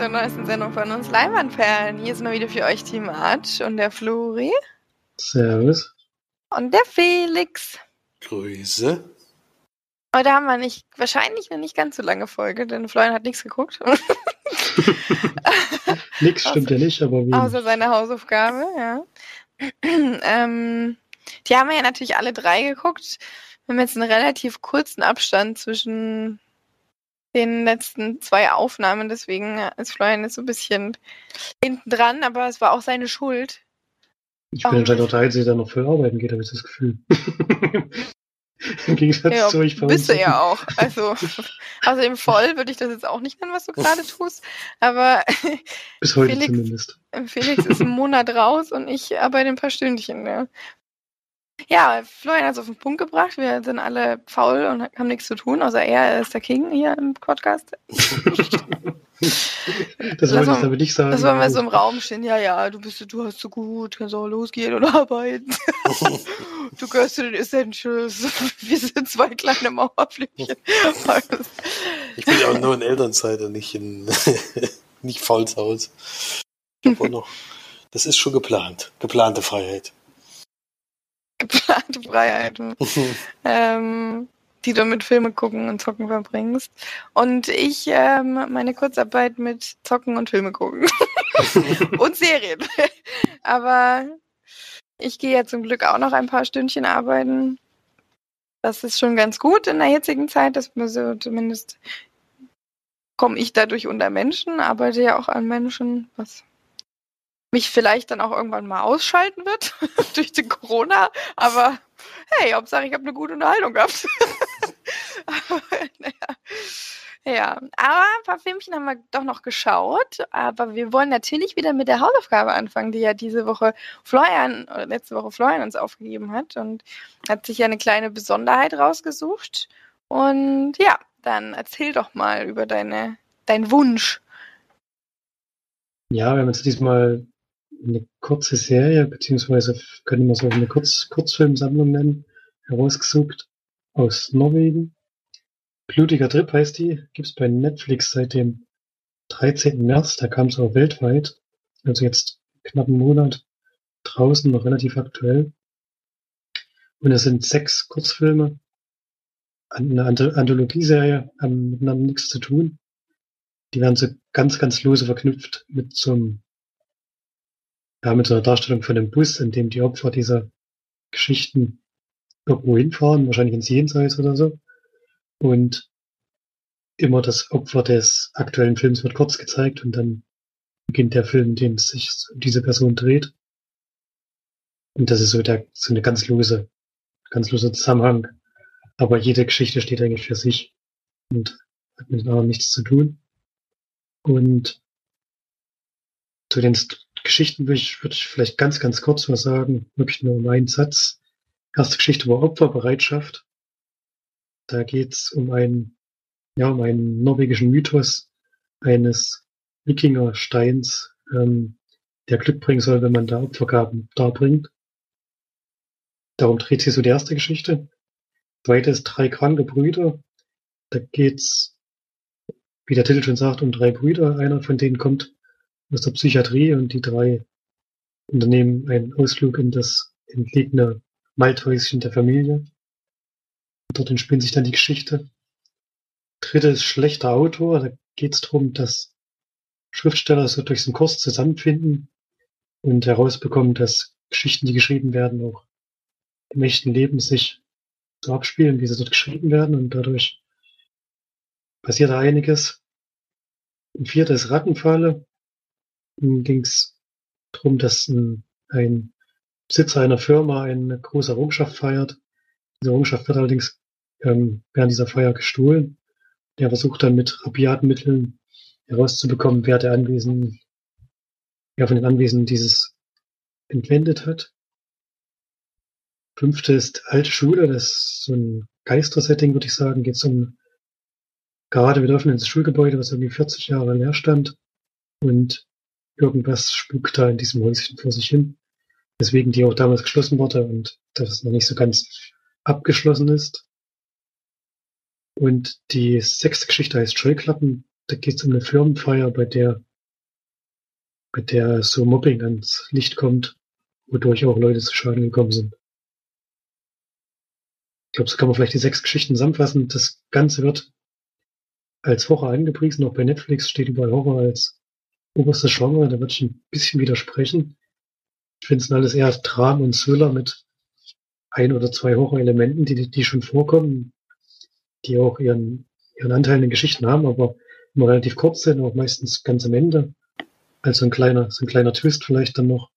zur neuesten Sendung von uns Leinwandperlen. Hier ist mal wieder für euch Team Arch und der Flori. Servus. Und der Felix. Grüße. Heute haben wir nicht, wahrscheinlich eine nicht ganz so lange Folge, denn Florian hat nichts geguckt. Nix stimmt ja nicht, aber wie. Außer seine Hausaufgabe, ja. ähm, die haben wir ja natürlich alle drei geguckt. Wir haben jetzt einen relativ kurzen Abstand zwischen den letzten zwei Aufnahmen, deswegen ist Florian jetzt so ein bisschen hinten dran, aber es war auch seine Schuld. Ich bin anscheinend auch der Einzige, der noch voll arbeiten geht, habe ich das Gefühl. Im Gegensatz Ja, zu euch bei bist du ja auch. Also, außerdem voll würde ich das jetzt auch nicht nennen, was du gerade tust. Aber Bis heute Felix- zumindest. Felix ist einen Monat raus und ich arbeite ein paar Stündchen. Ja, ja Florian hat es auf den Punkt gebracht. Wir sind alle faul und haben nichts zu tun, außer er ist der King hier im Podcast. Das wollte ich damit nicht sagen. Das wollen wir so im Raum stehen. Ja, ja, du bist, du hast so gut, kannst auch losgehen und arbeiten. du gehörst zu den Essentials. Wir sind zwei kleine Mauerflüche. Ich bin ja auch nur in Elternzeit und nicht in nicht faul zu Hause. Ich auch noch, das ist schon geplant. Geplante Freiheit. Geplante Freiheiten. ähm, die du mit Filme gucken und Zocken verbringst. Und ich ähm, meine Kurzarbeit mit Zocken und Filme gucken. und Serien. Aber ich gehe ja zum Glück auch noch ein paar Stündchen arbeiten. Das ist schon ganz gut in der jetzigen Zeit, dass man so zumindest komme ich dadurch unter Menschen, arbeite ja auch an Menschen, was mich vielleicht dann auch irgendwann mal ausschalten wird durch den Corona, aber hey, Hauptsache ich habe eine gute Unterhaltung gehabt. aber. Ja, aber ein paar Filmchen haben wir doch noch geschaut, aber wir wollen natürlich wieder mit der Hausaufgabe anfangen, die ja diese Woche Florian, oder letzte Woche Florian uns aufgegeben hat und hat sich ja eine kleine Besonderheit rausgesucht. Und ja, dann erzähl doch mal über deine, deinen Wunsch. Ja, wir haben jetzt diesmal eine kurze Serie, beziehungsweise können wir so eine Kurz Kurzfilmsammlung nennen, herausgesucht aus Norwegen. Blutiger Trip heißt die, gibt's bei Netflix seit dem 13. März, da kam es auch weltweit, also jetzt knapp einen Monat draußen, noch relativ aktuell. Und es sind sechs Kurzfilme, eine Anth- Anthologieserie, haben miteinander nichts zu tun. Die werden so ganz, ganz lose verknüpft mit so einem, ja, mit so einer Darstellung von einem Bus, in dem die Opfer dieser Geschichten irgendwo hinfahren, wahrscheinlich ins Jenseits oder so. Und immer das Opfer des aktuellen Films wird kurz gezeigt und dann beginnt der Film, in dem sich diese Person dreht. Und das ist so der, so eine ganz lose, ganz lose Zusammenhang. Aber jede Geschichte steht eigentlich für sich und hat mit anderen nichts zu tun. Und zu den Geschichten würde ich, würde ich vielleicht ganz, ganz kurz was sagen. Wirklich nur um einen Satz. Erste Geschichte war Opferbereitschaft. Da geht's um einen, ja, um einen norwegischen Mythos eines Wikingersteins, ähm, der Glück bringen soll, wenn man da Opfergaben darbringt. Darum dreht sich so die erste Geschichte. Zweite ist drei kranke Brüder. Da geht's, wie der Titel schon sagt, um drei Brüder. Einer von denen kommt aus der Psychiatrie und die drei unternehmen einen Ausflug in das entlegene Waldhäuschen der Familie. Dort entspinnt sich dann die Geschichte. Dritte ist schlechter Autor. Da geht es darum, dass Schriftsteller so durch den Kurs zusammenfinden und herausbekommen, dass Geschichten, die geschrieben werden, auch im echten Leben sich so abspielen, wie sie dort geschrieben werden. Und dadurch passiert da einiges. Ein vierter ist Rattenfalle. Ging es darum, dass ein, ein Besitzer einer Firma eine große Errungenschaft feiert. Diese Errungenschaft wird allerdings ähm, während dieser Feier gestohlen. Der versucht dann mit rabiaten Mitteln herauszubekommen, wer der Anwesenden, wer von den Anwesenden dieses entwendet hat. Fünfte ist alte Schule, das ist so ein Geistersetting, würde ich sagen. Geht es um gerade wieder öffnen ins Schulgebäude, was irgendwie 40 Jahre leer stand. Und irgendwas spukt da in diesem Häuschen vor sich hin. Deswegen die auch damals geschlossen wurde und das noch nicht so ganz abgeschlossen ist. Und die sechste Geschichte heißt Scheuklappen. da geht es um eine Firmenfeier, bei der, bei der so Mobbing ans Licht kommt, wodurch auch Leute zu Schaden gekommen sind. Ich glaube, so kann man vielleicht die sechs Geschichten zusammenfassen. Das Ganze wird als Horror angepriesen, auch bei Netflix steht überall Horror als oberstes Genre, da würde ich ein bisschen widersprechen. Ich finde es alles eher Dram und Thriller mit ein oder zwei Horrorelementen, die, die schon vorkommen, die auch ihren, ihren Anteil in den Geschichten haben, aber immer relativ kurz sind, auch meistens ganz am Ende. Also ein kleiner, so ein kleiner Twist vielleicht dann noch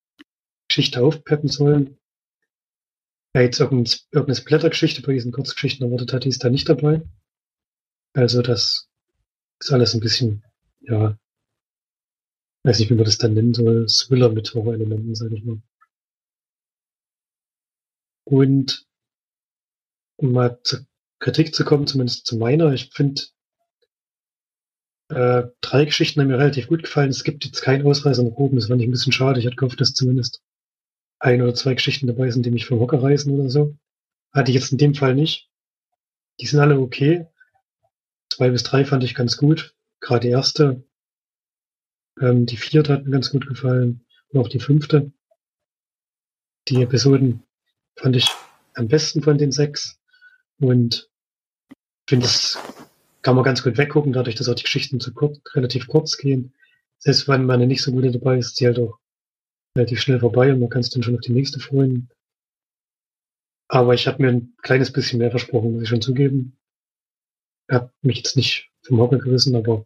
Geschichte aufpeppen sollen. Wer jetzt irgendeine Blättergeschichte bei diesen Kurzgeschichten erwartet hat, die ist da nicht dabei. Also das ist alles ein bisschen, ja, weiß nicht, wie man das dann nennen soll, Thriller mit Horrorelementen, sage ich mal. Und um mal zur Kritik zu kommen, zumindest zu meiner, ich finde, äh, drei Geschichten haben mir relativ gut gefallen. Es gibt jetzt keinen Ausreißer nach oben, das fand ich ein bisschen schade. Ich hatte gehofft, dass zumindest ein oder zwei Geschichten dabei sind, die mich vom Hocker reißen oder so. Hatte ich jetzt in dem Fall nicht. Die sind alle okay. Zwei bis drei fand ich ganz gut. Gerade die erste. Ähm, die vierte hat mir ganz gut gefallen. Und auch die fünfte. Die Episoden fand ich am besten von den sechs. Und finde, es kann man ganz gut weggucken, dadurch, dass auch die Geschichten zu kurz, relativ kurz gehen. Selbst wenn man nicht so gut dabei ist, die halt auch relativ schnell vorbei und man kann es dann schon auf die nächste freuen. Aber ich habe mir ein kleines bisschen mehr versprochen, muss ich schon zugeben. Ich habe mich jetzt nicht vom Hocker gerissen, aber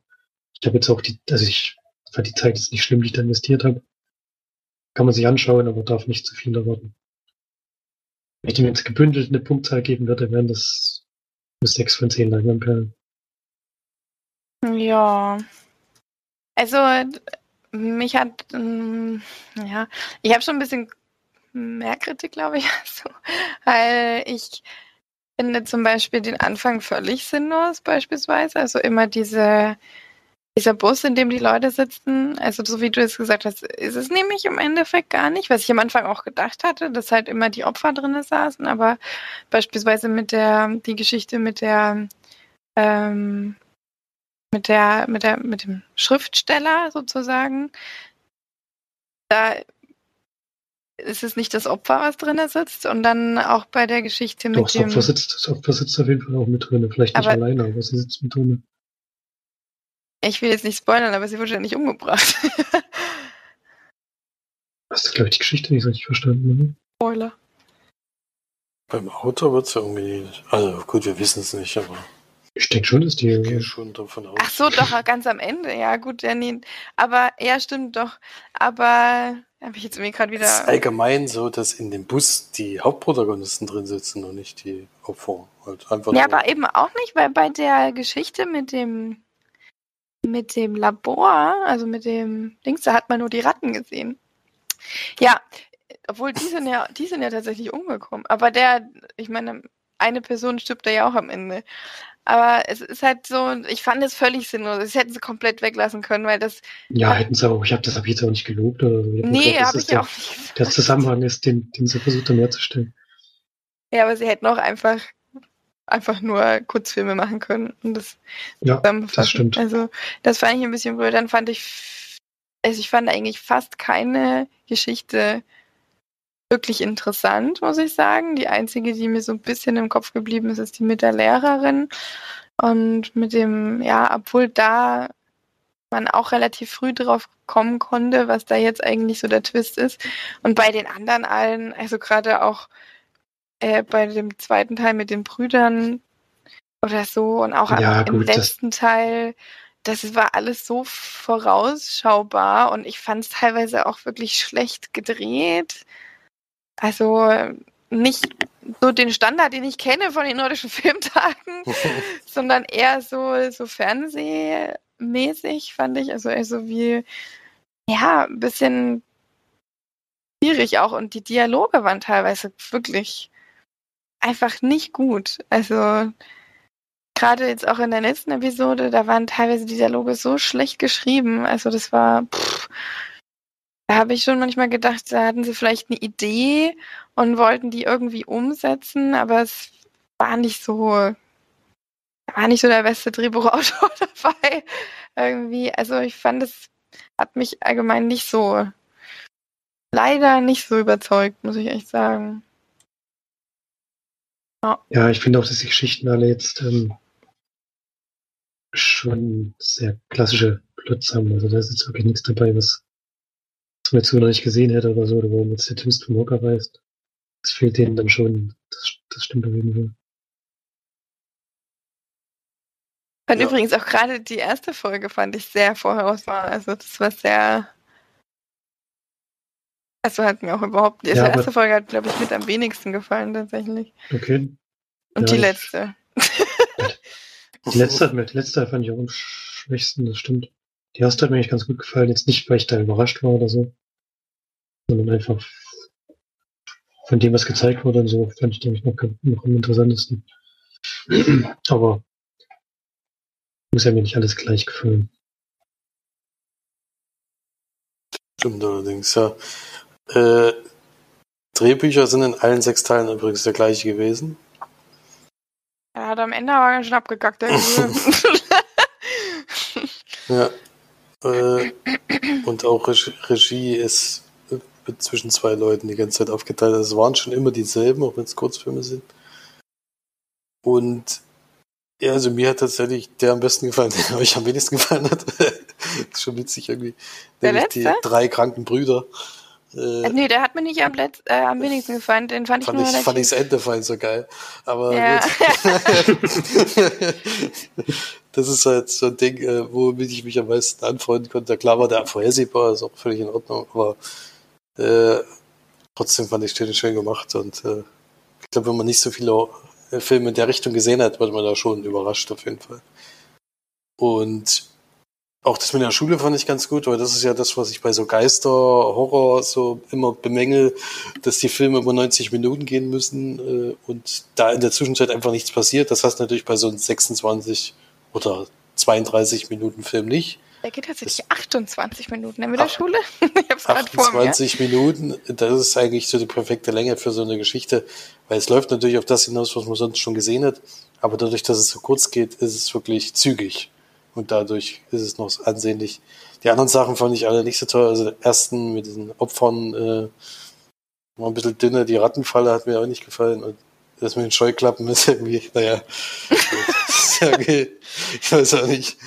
ich habe jetzt auch die, also ich die Zeit jetzt nicht schlimm, die ich da investiert habe. Kann man sich anschauen, aber darf nicht zu viel erwarten. Wenn ich dem jetzt gebündelt eine Punktzahl geben würde, wären das bis 6 von 10 Leinwandperlen. Ja. Also, mich hat, ähm, ja, ich habe schon ein bisschen mehr Kritik, glaube ich, so, weil ich finde zum Beispiel den Anfang völlig sinnlos, beispielsweise. Also immer diese dieser Bus, in dem die Leute sitzen, also so wie du es gesagt hast, ist es nämlich im Endeffekt gar nicht, was ich am Anfang auch gedacht hatte, dass halt immer die Opfer drin saßen, aber beispielsweise mit der, die Geschichte mit der, ähm, mit der, mit der, mit dem Schriftsteller sozusagen, da ist es nicht das Opfer, was drin sitzt. Und dann auch bei der Geschichte mit Doch, das dem... Opfer sitzt, das Opfer sitzt auf jeden Fall auch mit drin, vielleicht nicht Aber- alleine, aber sie sitzt mit drin. Ich will jetzt nicht spoilern, aber sie wurde ja nicht umgebracht. Hast du, glaube ich, die Geschichte nicht so richtig verstanden, ne? Spoiler. Beim Auto wird es ja irgendwie nicht. Also gut, wir wissen es nicht, aber Ich denke schon, dass die. ich gehe schon davon aus. Ach so, doch, ganz am Ende. Ja, gut, ja, nee. Aber, ja, stimmt doch. Aber, habe ich jetzt irgendwie gerade Es ist wieder. allgemein so, dass in dem Bus die Hauptprotagonisten drin sitzen und nicht die Opfer. Halt einfach Ja, aber eben auch nicht, weil bei der Geschichte mit dem, mit dem Labor, also mit dem Dings, da hat man nur die Ratten gesehen. Ja, obwohl die sind ja, die sind ja tatsächlich umgekommen. Aber der, ich meine, eine Person stirbt da ja auch am Ende. Aber es ist halt so, ich fand es völlig sinnlos. Das hätten sie komplett weglassen können, weil das. Ja, hätten sie auch. Ich habe das ich jetzt auch nicht gelobt oder so. Nee, habe das ich ja der, auch nicht gesagt. der Zusammenhang ist, den, den sie versucht haben herzustellen. Ja, aber sie hätten auch einfach, einfach nur Kurzfilme machen können und das Ja, das stimmt. Also, das fand ich ein bisschen blöd. Dann fand ich, also ich fand eigentlich fast keine Geschichte wirklich interessant, muss ich sagen. Die einzige, die mir so ein bisschen im Kopf geblieben ist, ist die mit der Lehrerin. Und mit dem, ja, obwohl da man auch relativ früh drauf kommen konnte, was da jetzt eigentlich so der Twist ist. Und bei den anderen allen, also gerade auch äh, bei dem zweiten Teil mit den Brüdern oder so und auch Ja, im gut, das- letzten Teil, das war alles so vorausschaubar und ich fand es teilweise auch wirklich schlecht gedreht. Also nicht so den Standard, den ich kenne von den nordischen Filmtagen, sondern eher so, so fernsehmäßig, fand ich. Also eher so wie, ja, ein bisschen schwierig auch. Und die Dialoge waren teilweise wirklich einfach nicht gut. Also gerade jetzt auch in der letzten Episode, da waren teilweise die Dialoge so schlecht geschrieben. Also das war, pff, da habe ich schon manchmal gedacht, da hatten sie vielleicht eine Idee und wollten die irgendwie umsetzen, aber es war nicht so war nicht so der beste Drehbuchautor dabei. Irgendwie. Also ich fand, es hat mich allgemein nicht so, leider nicht so überzeugt, muss ich echt sagen. Ja, ja ich finde auch, dass die Geschichten alle jetzt ähm, schon sehr klassische Plots haben. Also da ist jetzt wirklich nichts dabei, was, was man jetzt so noch nicht gesehen hätte oder so, oder wo man jetzt der Twist vom Hocker weiß. Das fehlt denen dann schon. Das, das stimmt auf jeden Fall. Und ja. übrigens auch gerade die erste Folge fand ich sehr vorauswahl. Also das war sehr. Also hat mir auch überhaupt. Die ja, erste Folge hat, glaube ich, mit am wenigsten gefallen tatsächlich. Okay. Und ja, die letzte. die letzte hat mir, die letzte fand ich auch am schwächsten, das stimmt. Die erste hat mir eigentlich ganz gut gefallen. Jetzt nicht, weil ich da überrascht war oder so. Sondern einfach von dem, was gezeigt wurde und so, fand ich nämlich noch, noch am interessantesten. Aber muss ja mir nicht alles gleich gefallen. Stimmt allerdings, ja. Äh, Drehbücher sind in allen sechs Teilen übrigens der gleiche gewesen. Er hat am Ende aber ganz schön abgekackt, der Ja. Äh, und auch Regie ist zwischen zwei Leuten die ganze Zeit aufgeteilt. Also es waren schon immer dieselben, auch wenn es Kurzfilme sind. Und ja, also mir hat tatsächlich der am besten gefallen, der euch am wenigsten gefallen hat. ist schon witzig irgendwie. Der Nämlich letzte? die drei kranken Brüder. Äh, nee, der hat mir nicht am, Letz-, äh, am wenigsten gefallen. Den fand ich fand nur ich, fand ich das Ende fein so geil. Aber ja. das ist halt so ein Ding, äh, womit ich mich am meisten anfreunden konnte. Klar war der vorhersehbar, ist auch völlig in Ordnung, aber äh, trotzdem fand ich den schön gemacht und äh, ich glaube, wenn man nicht so viele äh, Film in der Richtung gesehen hat, wird man da schon überrascht auf jeden Fall. Und auch das mit der Schule fand ich ganz gut, weil das ist ja das, was ich bei so Geister, Horror so immer bemängel, dass die Filme über 90 Minuten gehen müssen äh, und da in der Zwischenzeit einfach nichts passiert. Das heißt natürlich bei so einem 26 oder 32 Minuten Film nicht. Der geht tatsächlich 28 Minuten in der Schule. ich hab's gerade vor mir. 28 Minuten, das ist eigentlich so die perfekte Länge für so eine Geschichte, weil es läuft natürlich auf das hinaus, was man sonst schon gesehen hat, aber dadurch, dass es so kurz geht, ist es wirklich zügig und dadurch ist es noch ansehnlich. Die anderen Sachen fand ich alle nicht so toll. Also der ersten mit diesen Opfern äh, war ein bisschen dünner. Die Rattenfalle hat mir auch nicht gefallen und das mit den Scheuklappen ist irgendwie, naja, ist okay. ich weiß auch nicht.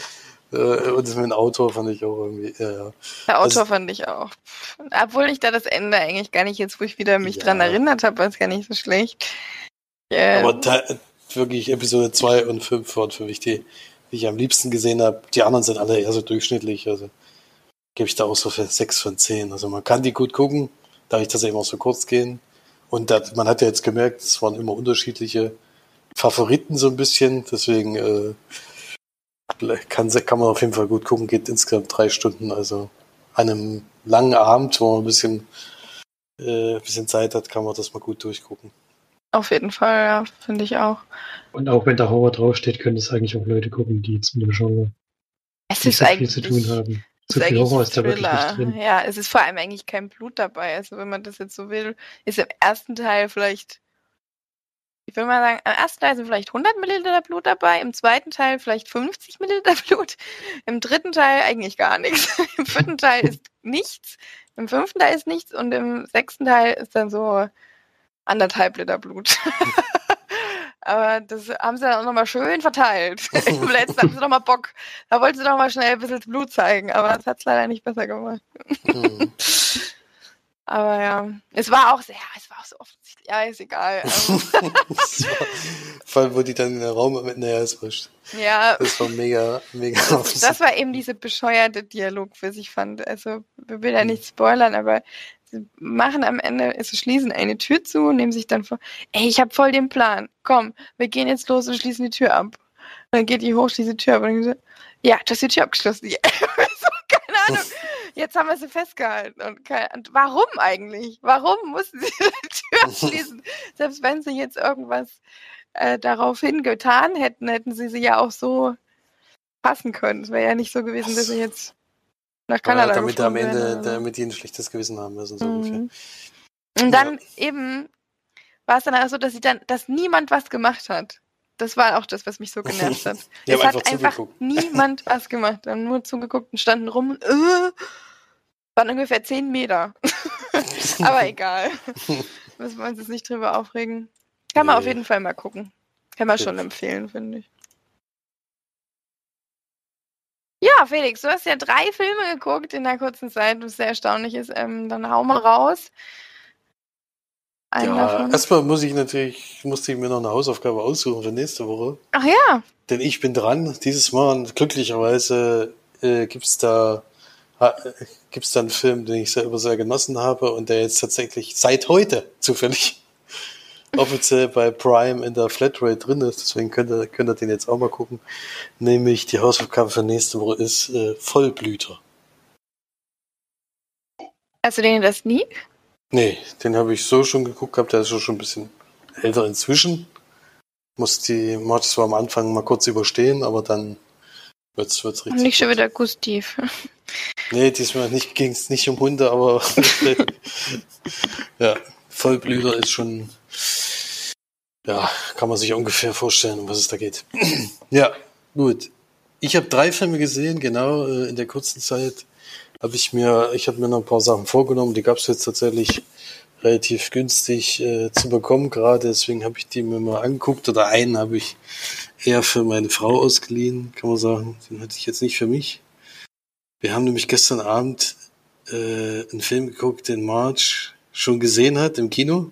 Äh, und das mit dem Autor fand ich auch irgendwie, ja, ja. Der Autor also, fand ich auch. Obwohl ich da das Ende eigentlich gar nicht jetzt, wo ich wieder mich ja. dran erinnert habe, war es gar nicht so schlecht. Ähm, Aber da, wirklich Episode 2 und 5 waren für mich die, die ich am liebsten gesehen habe. Die anderen sind alle eher so durchschnittlich, also gebe ich da auch so für 6 von 10. Also man kann die gut gucken, dadurch, dass sie eben auch so kurz gehen. Und das, man hat ja jetzt gemerkt, es waren immer unterschiedliche Favoriten so ein bisschen, deswegen äh, kann, kann man auf jeden Fall gut gucken, geht insgesamt drei Stunden, also einem langen Abend, wo man ein bisschen, äh, ein bisschen Zeit hat, kann man das mal gut durchgucken. Auf jeden Fall, ja, finde ich auch. Und auch wenn da Horror draufsteht, können es eigentlich auch Leute gucken, die jetzt mit dem Genre es nicht so viel zu tun haben. Zu viel Horror ist da wirklich nicht drin. Ja, es ist vor allem eigentlich kein Blut dabei. Also wenn man das jetzt so will, ist im ersten Teil vielleicht ich würde mal sagen, am ersten Teil sind vielleicht 100 Milliliter Blut dabei, im zweiten Teil vielleicht 50 Milliliter Blut, im dritten Teil eigentlich gar nichts, im vierten Teil ist nichts, im fünften Teil ist nichts und im sechsten Teil ist dann so anderthalb Liter Blut. Aber das haben sie dann auch nochmal schön verteilt. Im letzten haben sie nochmal Bock. Da wollten sie nochmal schnell ein bisschen Blut zeigen, aber das hat es leider nicht besser gemacht. Mhm. aber ja, es war auch sehr, es war auch so offensichtlich ja, ist egal. Ähm. Vor allem, wo die dann in den Raum mit, naja, ist wurscht. Ja. Das war mega, mega Das, das war eben diese bescheuerte Dialog, was ich fand. Also, wir will ja nicht spoilern, aber machen am Ende, also schließen eine Tür zu und nehmen sich dann vor, ey, ich habe voll den Plan. Komm, wir gehen jetzt los und schließen die Tür ab. Und dann geht die hoch, schließt die Tür ab und dann ja, du hast die Tür abgeschlossen. Ja. so, keine Ahnung. Jetzt haben wir sie festgehalten. Und, und warum eigentlich? Warum mussten sie die Tür schließen? Selbst wenn sie jetzt irgendwas äh, darauf hingetan hätten, hätten sie sie ja auch so passen können. Es wäre ja nicht so gewesen, dass sie jetzt nach Kanada ja, damit am Ende, werden, damit die ein schlechtes Gewissen haben müssen, so mhm. ungefähr. Und dann ja. eben war es dann auch so, dass sie dann, dass niemand was gemacht hat. das war auch das, was mich so genervt hat. Es hat einfach einfach niemand was gemacht. Wir haben nur zugeguckt und standen rum und äh, waren ungefähr zehn Meter. Aber egal. Müssen wir uns jetzt nicht drüber aufregen. Kann man Nee. auf jeden Fall mal gucken. Kann man schon empfehlen, finde ich. Ja, Felix, du hast ja drei Filme geguckt in der kurzen Zeit, was sehr erstaunlich ist. Ähm, dann hau mal raus. Einen Ja, davon. erstmal muss ich natürlich, musste ich mir noch eine Hausaufgabe aussuchen für nächste Woche. Ach ja, Denn ich bin dran. Dieses Mal, und glücklicherweise, äh, gibt's da, äh, gibt's da einen Film, den ich selber sehr genossen habe und der jetzt tatsächlich seit heute zufällig offiziell bei Prime in der Flatrate drin ist. Deswegen könnt ihr, könnt ihr den jetzt auch mal gucken. Nämlich die Hausaufgabe für nächste Woche ist äh, Vollblüter. hast du den in der Sneak? Nee, den habe ich so schon geguckt gehabt, der ist schon ein bisschen älter inzwischen. Muss die March zwar am Anfang mal kurz überstehen, aber dann wird's, wird's richtig. Nicht schon wieder Gustav. Nee, diesmal nicht, ging's nicht um Hunde, aber ja, Vollblüter ist schon, ja, kann man sich ungefähr vorstellen, um was es da geht. ja, gut. Ich habe drei Filme gesehen, genau, äh, in der kurzen Zeit habe ich mir, ich habe mir noch ein paar Sachen vorgenommen, die gab's jetzt tatsächlich relativ günstig äh, zu bekommen gerade, deswegen habe ich die mir mal angeguckt oder einen habe ich eher für meine Frau ausgeliehen, kann man sagen. Den hatte ich jetzt nicht für mich. Wir haben nämlich gestern Abend äh, einen Film geguckt, den March schon gesehen hat im Kino.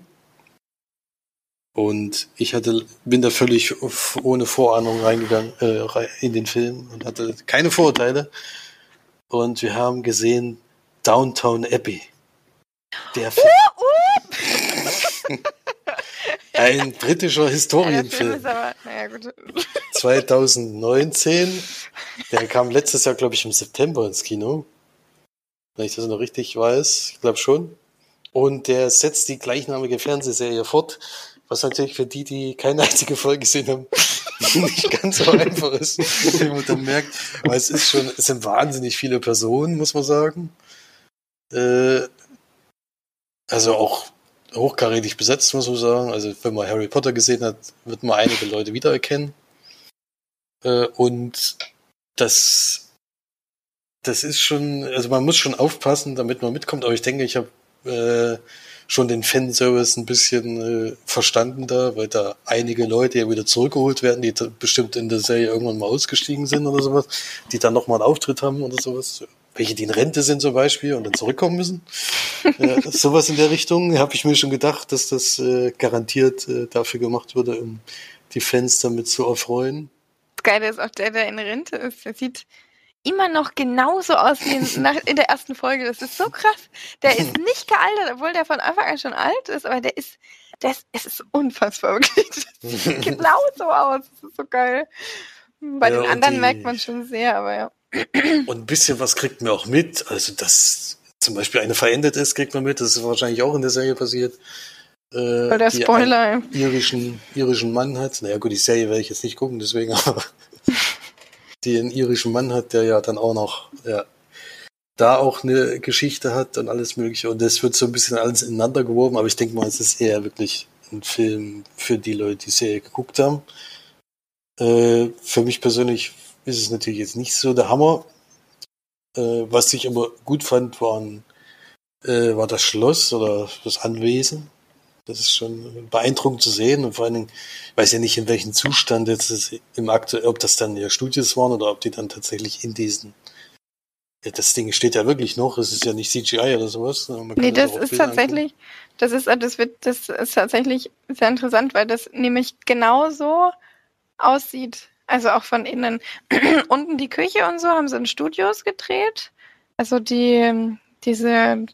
Und ich hatte, bin da völlig ohne Vorahnung reingegangen äh, in den Film und hatte keine Vorurteile. Und wir haben gesehen Downtown Abbey. Der Film. Ein britischer Ja, der Film Historienfilm. ist aber, naja, gut. 2019. Der kam letztes Jahr, glaube ich, im September ins Kino. Wenn ich das noch richtig weiß. Ich glaube schon. Und der setzt die gleichnamige Fernsehserie fort, was natürlich für die, die keine einzige Folge gesehen haben, nicht ganz so einfach ist, wie man dann merkt. Weil es ist schon, es sind wahnsinnig viele Personen, muss man sagen. Äh, also auch hochkarätig besetzt, muss man sagen. Also wenn man Harry Potter gesehen hat, wird man einige Leute wiedererkennen. Äh, und das, das ist schon, also man muss schon aufpassen, damit man mitkommt. Aber ich denke, ich habe äh, schon den Fanservice ein bisschen äh, verstanden da, weil da einige Leute ja wieder zurückgeholt werden, die bestimmt in der Serie irgendwann mal ausgestiegen sind oder sowas, die dann nochmal einen Auftritt haben oder sowas. Welche, die in Rente sind zum Beispiel und dann zurückkommen müssen. äh, sowas in der Richtung habe ich mir schon gedacht, dass das äh, garantiert äh, dafür gemacht wurde, um die Fans damit zu erfreuen. Das Geile ist auch der, der in Rente ist. Der sieht immer noch genauso aus wie in, nach, in der ersten Folge. Das ist so krass. Der ist nicht gealtert, obwohl der von Anfang an schon alt ist, aber der ist, ist, es ist unfassbar wirklich. Das sieht genauso aus. Das ist so geil. Bei Ja, den anderen die- merkt man schon sehr, aber ja. Und ein bisschen was kriegt man auch mit. Also, dass zum Beispiel eine verendet ist, kriegt man mit. Das ist wahrscheinlich auch in der Serie passiert. Äh, der Spoiler. irischen, irischen Mann hat. Naja, gut, die Serie werde ich jetzt nicht gucken, deswegen, aber die einen irischen Mann hat, der ja dann auch noch, ja, da auch eine Geschichte hat und alles Mögliche. Und das wird so ein bisschen alles ineinander geworfen, aber ich denke mal, es ist eher wirklich ein Film für die Leute, die die Serie geguckt haben. Äh, für mich persönlich ist es natürlich jetzt nicht so der Hammer. Äh, was ich aber gut fand, waren, äh, war das Schloss oder das Anwesen. Das ist schon beeindruckend zu sehen und vor allen Dingen, ich weiß ja nicht, in welchem Zustand jetzt ist im aktuell, ob das dann ja Studios waren oder ob die dann tatsächlich in diesen, ja, das Ding steht ja wirklich noch, es ist ja nicht CGI oder sowas. Man Nee, das ist tatsächlich, das ist, das wird, das ist tatsächlich sehr interessant, weil das nämlich genauso aussieht. Also auch von innen. Unten die Küche und so haben sie in Studios gedreht. Also die, diese,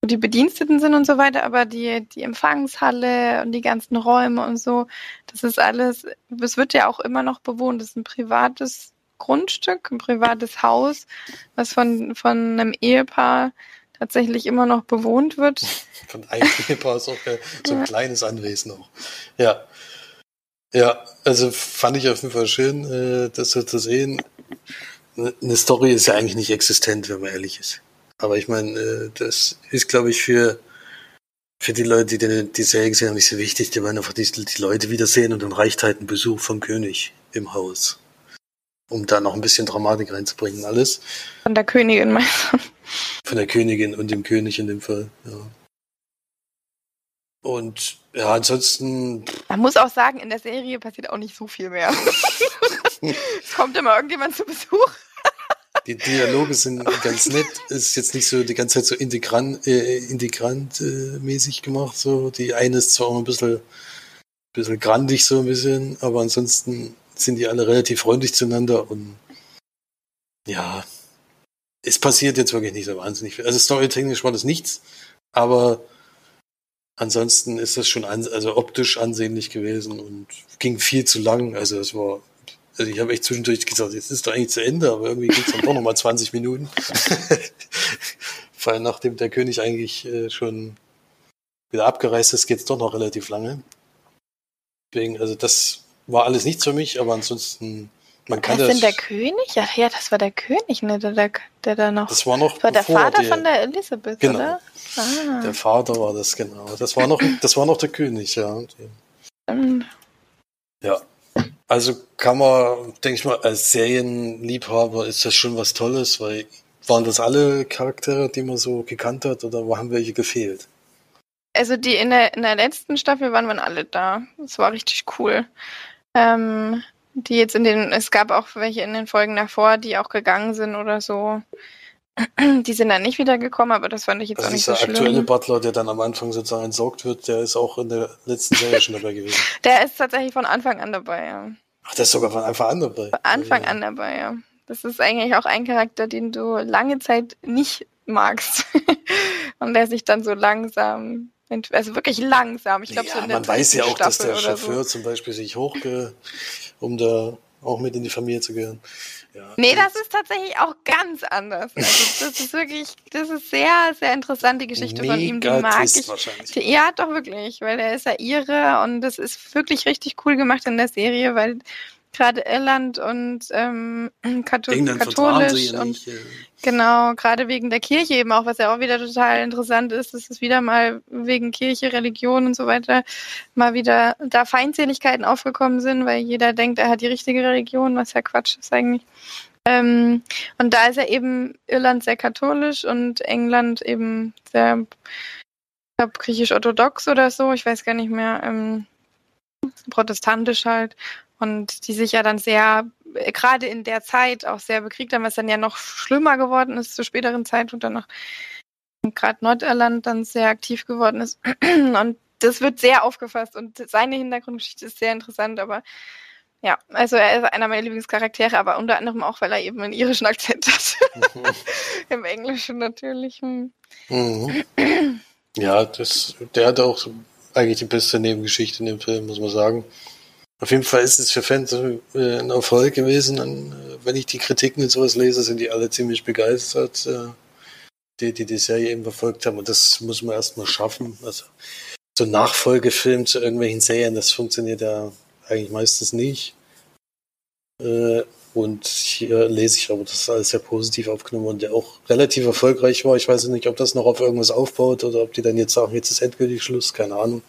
wo die Bediensteten sind und so weiter, aber die, die Empfangshalle und die ganzen Räume und so, das ist alles, es wird ja auch immer noch bewohnt. Das ist ein privates Grundstück, ein privates Haus, was von, von einem Ehepaar tatsächlich immer noch bewohnt wird. Von einem Ehepaar ist auch geil. so ein kleines Anwesen auch. Ja. Ja, also fand ich auf jeden Fall schön, äh, das so zu sehen. Eine Story ist ja eigentlich nicht existent, wenn man ehrlich ist. Aber ich meine, äh, das ist, glaube ich, für für die Leute, die die Serie gesehen haben, nicht so wichtig. Die wollen einfach die, die Leute wiedersehen und dann reicht halt ein Besuch vom König im Haus. Um da noch ein bisschen Dramatik reinzubringen, alles. Von der Königin meinst du? Von der Königin und dem König in dem Fall, ja. Und ja, ansonsten. Man muss auch sagen, in der Serie passiert auch nicht so viel mehr. es kommt immer irgendjemand zu Besuch. Die Dialoge sind ganz nett. Es ist jetzt nicht so die ganze Zeit so integrant, äh, integrant äh, mäßig gemacht. So die eine ist zwar auch ein bisschen, bisschen grandig so ein bisschen, aber ansonsten sind die alle relativ freundlich zueinander und ja, es passiert jetzt wirklich nicht so wahnsinnig viel. Also storytechnisch war das nichts, aber ansonsten ist das schon an, also optisch ansehnlich gewesen und ging viel zu lang. Also es war, also ich habe echt zwischendurch gesagt, jetzt ist doch eigentlich zu Ende, aber irgendwie geht es dann doch nochmal 20 Minuten. Vor allem nachdem der König eigentlich äh, schon wieder abgereist ist, geht es doch noch relativ lange. Deswegen, also das war alles nichts für mich, aber ansonsten man kann Was das. denn der König? Ja, ja, das war der König, ne, der, der, der da noch. Das war noch. Das war der Vater von der Elisabeth, Genau. oder? Ah, Der Vater war das, genau. Das war noch, das war noch der König, ja. stimmt. Ja. Also kann man, denke ich mal, als Serienliebhaber ist das schon was Tolles, weil waren das alle Charaktere, die man so gekannt hat oder haben welche gefehlt? Also die in der, in der letzten Staffel waren wir alle da. Das war richtig cool. Ähm, die jetzt in den, es gab auch welche in den Folgen davor, die auch gegangen sind oder so. Die sind dann nicht wiedergekommen, aber das fand ich jetzt Also auch nicht so dieser aktuelle schlimm. Butler, der dann am Anfang sozusagen entsorgt wird, der ist auch in der letzten Serie schon dabei gewesen. Der ist tatsächlich von Anfang an dabei, ja. Ach, der ist sogar von Anfang an dabei. Von Anfang ja. an dabei, ja. Das ist eigentlich auch ein Charakter, den du lange Zeit nicht magst. Und der sich dann so langsam, also wirklich langsam, ich glaube ja, so in der man weiß ja auch, dass der Staffel Chauffeur so. zum Beispiel sich hochge, um da auch mit in die Familie zu gehören. Ja. Nee, das ist tatsächlich auch ganz anders. Also das ist wirklich, das ist sehr, sehr interessant, die Geschichte von ihm, die Mega mag ich. wahrscheinlich. Die- Ja, doch wirklich, weil er ist ja ihre und das ist wirklich richtig cool gemacht in der Serie, weil gerade Irland und ähm, Katho England katholisch ja und nicht. äh, Genau, gerade wegen der Kirche eben auch, was ja auch wieder total interessant ist, dass es wieder mal wegen Kirche, Religion und so weiter mal wieder da Feindseligkeiten aufgekommen sind, weil jeder denkt, er hat die richtige Religion, was ja Quatsch ist eigentlich. Ähm, und da ist ja eben Irland sehr katholisch und England eben sehr, ich glaube, griechisch-orthodox oder so, ich weiß gar nicht mehr, ähm, protestantisch halt. Und die sich ja dann sehr, äh, gerade in der Zeit auch sehr bekriegt haben, was dann ja noch schlimmer geworden ist zur späteren Zeit und dann noch gerade Nordirland dann sehr aktiv geworden ist. Und das wird sehr aufgefasst und seine Hintergrundgeschichte ist sehr interessant, aber ja, also er ist einer meiner Lieblingscharaktere, aber unter anderem auch, weil er eben einen irischen Akzent hat. Im Englischen natürlich. Hm. Mhm. Ja, das, der hat auch eigentlich die beste Nebengeschichte in dem Film, muss man sagen. Auf jeden Fall ist es für Fans äh, ein Erfolg gewesen. Und, äh, wenn ich die Kritiken und sowas lese, sind die alle ziemlich begeistert, äh, die, die die Serie eben verfolgt haben. Und das muss man erstmal schaffen. Also so ein Nachfolgefilm zu irgendwelchen Serien, das funktioniert ja eigentlich meistens nicht. Und hier lese ich aber, das alles sehr positiv aufgenommen und der auch relativ erfolgreich war. Ich weiß nicht, ob das noch auf irgendwas aufbaut oder ob die dann jetzt sagen, jetzt ist endgültig Schluss, keine Ahnung.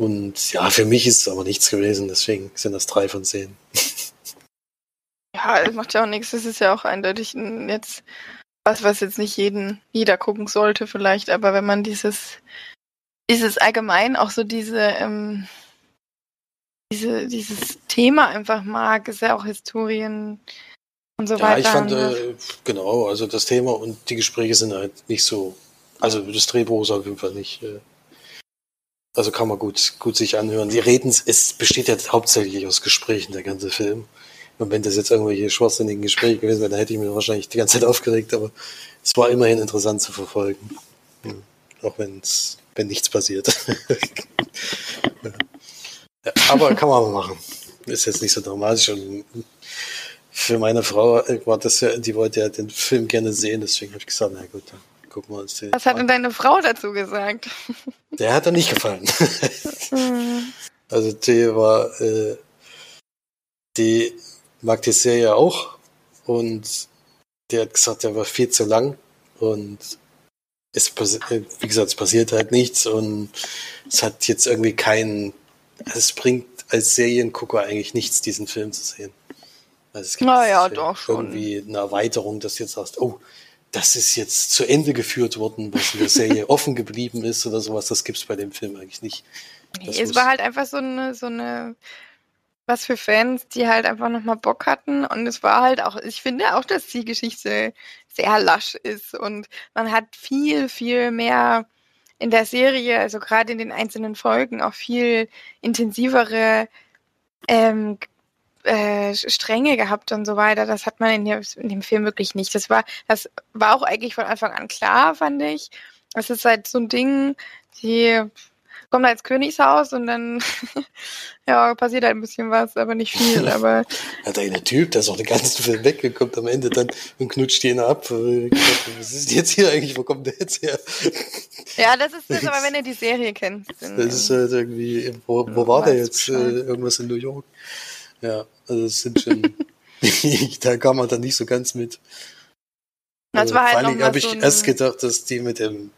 Und ja, für mich ist es aber nichts gewesen, deswegen sind das drei von zehn. Ja, das macht ja auch nichts. Das ist ja auch eindeutig ein- jetzt was, was jetzt nicht jeden, jeder gucken sollte vielleicht, aber wenn man dieses, dieses allgemein auch so diese, ähm, diese, dieses Thema einfach mag, ist ja auch Historien und so Ja, weiter. ich fand, äh, genau, also das Thema und die Gespräche sind halt nicht so, also das Drehbuch ist auf jeden Fall nicht, äh, also kann man gut, gut sich anhören. Die reden, es besteht ja hauptsächlich aus Gesprächen, der ganze Film. Und wenn das jetzt irgendwelche schwachsinnigen Gespräche gewesen wären, dann hätte ich mich wahrscheinlich die ganze Zeit aufgeregt, aber es war immerhin interessant zu verfolgen. Ja, auch wenn's, wenn nichts passiert. ja. Ja, aber kann man machen. Ist jetzt nicht so dramatisch und für meine Frau äh, war das ja, die wollte ja den Film gerne sehen, deswegen habe ich gesagt, na gut, dann gucken wir uns den was hat denn deine Frau dazu gesagt? Der hat er nicht gefallen. Hm. also die war, äh, die mag die Serie auch und die hat gesagt, der war viel zu lang und es, wie gesagt, es passiert halt nichts und es hat jetzt irgendwie keinen, also es bringt als Seriengucker eigentlich nichts, diesen Film zu sehen. Also es gibt naja, doch schon. irgendwie eine Erweiterung, dass du jetzt sagst, oh, das ist jetzt zu Ende geführt worden, was in der Serie offen geblieben ist oder sowas, das gibt's bei dem Film eigentlich nicht. Das es war halt einfach so eine, so eine, was für Fans, die halt einfach nochmal Bock hatten. Und es war halt auch, ich finde auch, dass die Geschichte sehr lasch ist und man hat viel, viel mehr in der Serie, also gerade in den einzelnen Folgen, auch viel intensivere ähm, äh, Stränge gehabt und so weiter. Das hat man in, der, in, dem Film wirklich nicht. Das war, das war auch eigentlich von Anfang an klar, fand ich. Es ist halt so ein Ding, die kommt als Königshaus und dann ja, passiert halt ein bisschen was, aber nicht viel. Aber ja, der eine Typ, der ist auch den ganzen Film weg, kommt am Ende dann und knutscht ihn ab. Was ist jetzt hier eigentlich? Wo kommt der jetzt her? Ja, das ist das, aber wenn ihr die Serie kennt. Das ist halt irgendwie, wo, wo war der jetzt? Äh, irgendwas in New York. Ja, also es sind schon, da kam man dann nicht so ganz mit. Das also, war halt vor allem habe ich so erst gedacht, dass die mit dem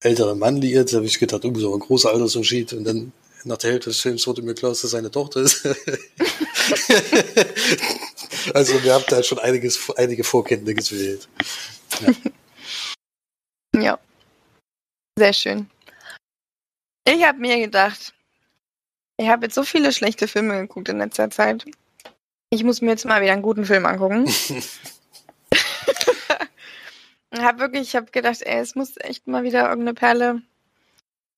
älteren Mann liiert, habe ich gedacht, oh, so ein großer Altersunterschied und dann nach der Hälfte des Films wurde mir klar, dass das seine Tochter ist. also wir haben da schon einiges, einige Vorkenntnisse gewählt. Ja. ja. Sehr schön. Ich habe mir gedacht, ich habe jetzt so viele schlechte Filme geguckt in letzter Zeit. Ich muss mir jetzt mal wieder einen guten Film angucken. ich habe wirklich, ich habe gedacht, ey, es muss echt mal wieder irgendeine Perle,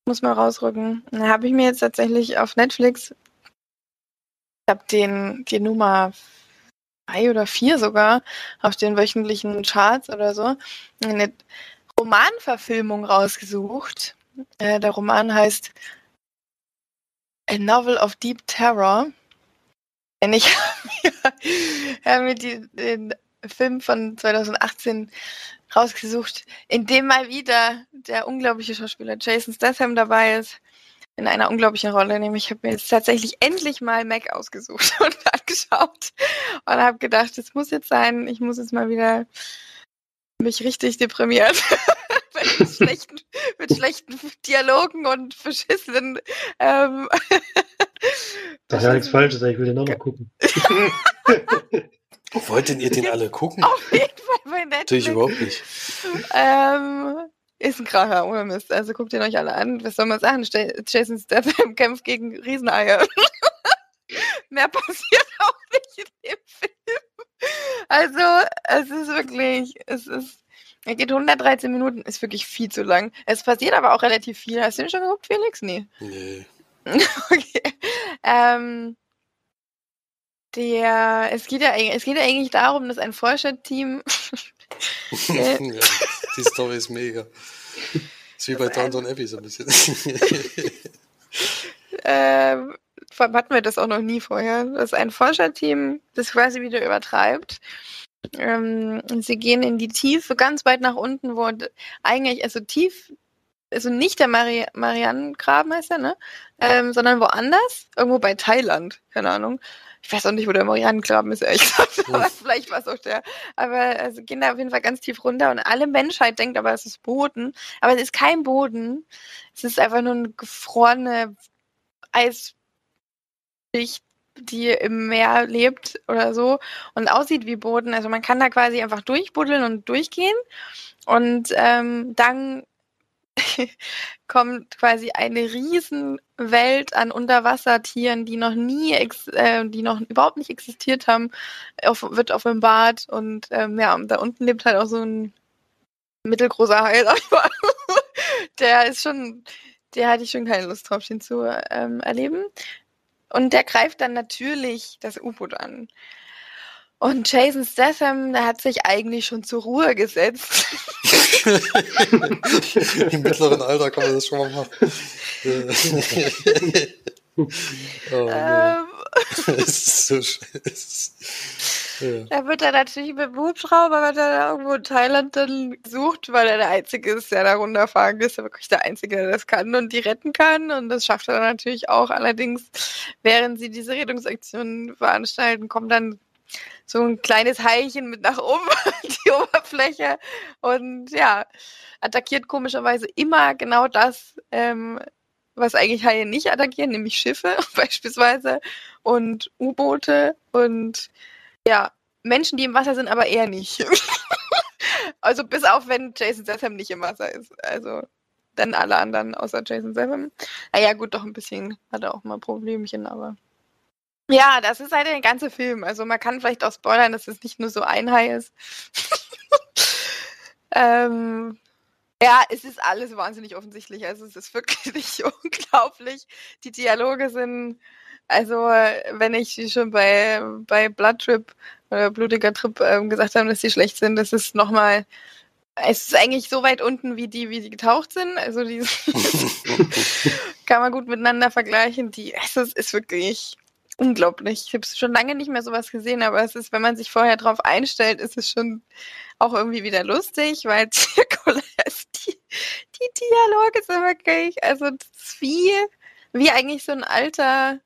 muss mal rausrücken. Und dann habe ich mir jetzt tatsächlich auf Netflix, ich habe den, die Nummer drei oder vier sogar auf den wöchentlichen Charts oder so, eine Romanverfilmung rausgesucht. Äh, der Roman heißt A Novel of Deep Terror. Denn ich habe mir die, den Film von 2018 rausgesucht, in dem mal wieder der unglaubliche Schauspieler Jason Statham dabei ist. In einer unglaublichen Rolle, nämlich ich habe mir jetzt tatsächlich endlich mal Mac ausgesucht und angeschaut und habe gedacht, es muss jetzt sein, ich muss jetzt mal wieder mich richtig deprimiert mit, schlechten, mit schlechten Dialogen und verschissenen. Ähm, das ist ja nichts Falsches, ich will den auch noch gucken. Wollten ihr den alle gucken? Auf jeden Fall bei Netflix. Natürlich überhaupt nicht. Ähm, ist ein Kracher, ohne Mist. Also guckt ihn euch alle an. Was soll man sagen? Jason Statham kämpft gegen Rieseneier. Mehr passiert auch nicht in dem Film. Also, es ist wirklich, es ist er geht 113 Minuten, ist wirklich viel zu lang. Es passiert aber auch relativ viel. Hast du den schon geguckt, Felix? Nee. Nee. okay. Ähm, der, es geht ja, es geht ja eigentlich darum, dass ein Forscherteam. ja, die Story ist mega. Ist wie bei Downton Abbey so ein bisschen. ähm, hatten wir das auch noch nie vorher. Das ist ein Forscherteam, das quasi wieder übertreibt ähm, sie gehen in die Tiefe, ganz weit nach unten, wo eigentlich, also tief, also nicht der Mari Marianengraben heißt er, ne? Ähm, sondern woanders, irgendwo bei Thailand, keine Ahnung. Ich weiß auch nicht, wo der Marianengraben ist, ehrlich gesagt. vielleicht war es auch der. Aber also gehen da auf jeden Fall ganz tief runter und alle Menschheit denkt aber, es ist Boden. Aber es ist kein Boden. Es ist einfach nur eine gefrorene Eisschicht, die im Meer lebt oder so und aussieht wie Boden. Also man kann da quasi einfach durchbuddeln und durchgehen. Und ähm, dann kommt quasi eine Riesenwelt an Unterwassertieren, die noch nie, äh, die noch überhaupt nicht existiert haben, auf, wird offenbart. Und ähm, ja, da unten lebt halt auch so ein mittelgroßer Hai, der ist schon, der hatte ich schon keine Lust drauf, den zu ähm, erleben. Und der greift dann natürlich das U-Boot an. Und Jason Statham, der hat sich eigentlich schon zur Ruhe gesetzt. Im mittleren Alter kann man das schon mal machen. oh, ähm, es ist so ja. Da wird er natürlich mit dem Hubschrauber, wird er irgendwo in Thailand dann gesucht, weil er der Einzige ist, der da runterfahren ist, der wirklich der Einzige, der das kann und die retten kann. Und das schafft er dann natürlich auch. Allerdings, während sie diese Rettungsaktionen veranstalten, kommt dann so ein kleines Heilchen mit nach oben die Oberfläche und ja, attackiert komischerweise immer genau das, ähm, was eigentlich Haie nicht attackieren, nämlich Schiffe beispielsweise und U-Boote und ja, Menschen, die im Wasser sind, aber eher nicht. also bis auf, wenn Jason Statham nicht im Wasser ist. Also dann alle anderen außer Jason Statham. Naja, gut, doch ein bisschen hat er auch mal Problemchen, aber ja, das ist halt der ganze Film. Also man kann vielleicht auch spoilern, dass es nicht nur so ein Hai ist. ähm, ja, es ist alles wahnsinnig offensichtlich. Also es ist wirklich unglaublich. Die Dialoge sind, also wenn ich schon bei, bei Blood Trip oder Blutiger Trip ähm, gesagt habe, dass die schlecht sind, das ist nochmal, es ist eigentlich so weit unten wie die, wie die getaucht sind. Also die kann man gut miteinander vergleichen. Die, es ist, ist wirklich unglaublich. Ich habe schon lange nicht mehr sowas gesehen, aber es ist, wenn man sich vorher drauf einstellt, ist es schon auch irgendwie wieder lustig, weil die, die Dialoge sind wirklich, also das ist wie, wie eigentlich so ein alter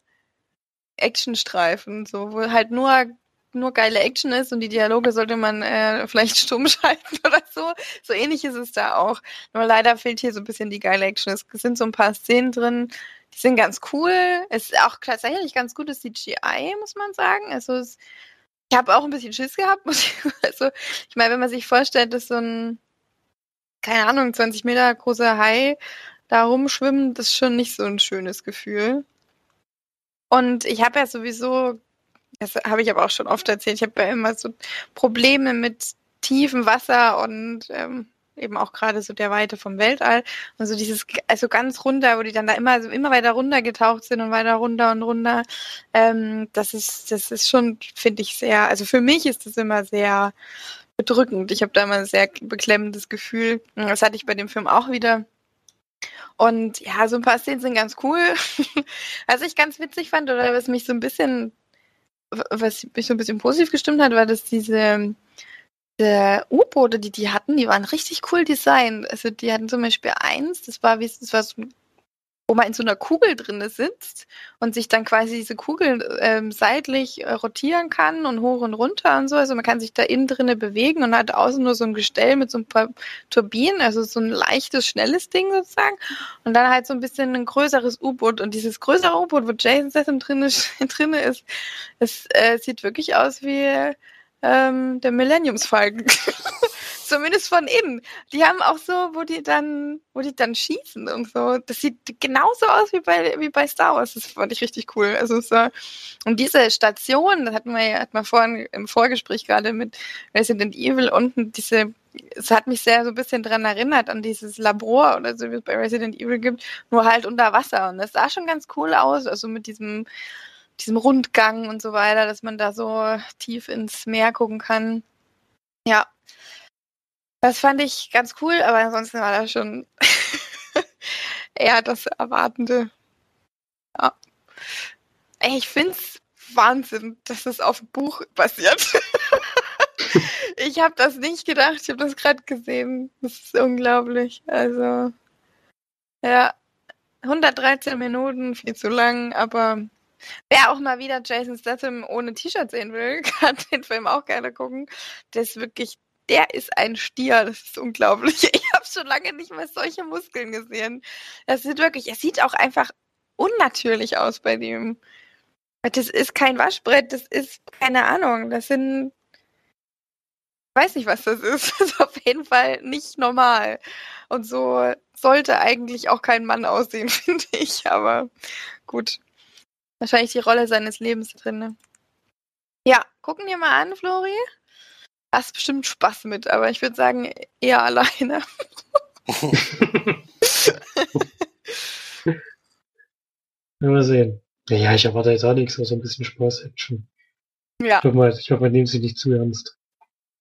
Actionstreifen, so, wo halt nur nur geile Action ist und die Dialoge sollte man äh, vielleicht stumm schalten oder so. So ähnlich ist es da auch. Nur leider fehlt hier so ein bisschen die geile Action. Es sind so ein paar Szenen drin, die sind ganz cool. Es ist auch tatsächlich ganz gutes CGI, muss man sagen. Also es, ich habe auch ein bisschen Schiss gehabt. Ich, also ich meine, wenn man sich vorstellt, dass so ein, keine Ahnung, 20 Meter großer Hai da rumschwimmt, das ist schon nicht so ein schönes Gefühl. Und ich habe ja sowieso, das habe ich aber auch schon oft erzählt, ich habe ja immer so Probleme mit tiefem Wasser und ähm, eben auch gerade so der Weite vom Weltall. Und so dieses, also ganz runter, wo die dann da immer, also immer weiter runter getaucht sind und weiter runter und runter. Ähm, das ist, das ist schon, finde ich, sehr, also für mich ist das immer sehr bedrückend. Ich habe da immer ein sehr beklemmendes Gefühl. Das hatte ich bei dem Film auch wieder. Und ja, so ein paar Szenen sind ganz cool. was ich ganz witzig fand oder was mich so ein bisschen, was mich so ein bisschen positiv gestimmt hat, war, dass diese diese U-Boote, die die hatten, die waren richtig cool designt. Also die hatten zum Beispiel eins, das war wie das war so, wo man in so einer Kugel drin sitzt und sich dann quasi diese Kugel ähm, seitlich äh, rotieren kann und hoch und runter und so. Also man kann sich da innen drinne bewegen und hat außen nur so ein Gestell mit so ein paar Turbinen, also so ein leichtes, schnelles Ding sozusagen. Und dann halt so ein bisschen ein größeres U-Boot. Und dieses größere U-Boot, wo Jason Statham drin ist, drinne ist, es äh, sieht wirklich aus wie ähm, der Millenniumsfalken. Zumindest von innen. Die haben auch so, wo die dann, wo die dann schießen und so. Das sieht genauso aus wie bei, wie bei Star Wars. Das fand ich richtig cool. Also so, und diese Station, das hatten wir ja, hat man vorhin im Vorgespräch gerade mit Resident Evil unten diese es hat mich sehr so ein bisschen dran erinnert an dieses Labor oder so, wie es bei Resident Evil gibt, nur halt unter Wasser. Und das sah schon ganz cool aus, also mit diesem diesem Rundgang und so weiter, dass man da so tief ins Meer gucken kann. Ja. Das fand ich ganz cool, aber ansonsten war das schon eher das Erwartende. Ja. Ich finde es Wahnsinn, dass es auf dem Buch basiert. ich habe das nicht gedacht, ich habe das gerade gesehen. Das ist unglaublich. Also, ja, 113 Minuten, viel zu lang, aber Wer auch mal wieder Jason Statham ohne T-Shirt sehen will, kann den Film auch gerne gucken. Der ist wirklich, der ist ein Stier. Das ist unglaublich. Ich habe schon lange nicht mehr solche Muskeln gesehen. Das sieht wirklich, es sieht auch einfach unnatürlich aus bei dem. Das ist kein Waschbrett, das ist keine Ahnung. Das sind, ich weiß nicht, was das ist. Das ist auf jeden Fall nicht normal. Und so sollte eigentlich auch kein Mann aussehen, finde ich. Aber gut. Wahrscheinlich die Rolle seines Lebens drin. Ja, gucken wir mal an, Flori. Hast bestimmt Spaß mit, aber ich würde sagen, eher alleine. mal sehen. Ja, ich erwarte jetzt auch nichts, so ein bisschen Spaß-Action. Ja. Ich hoffe, mal, ich hoffe, man nehmen sie nicht zu ernst.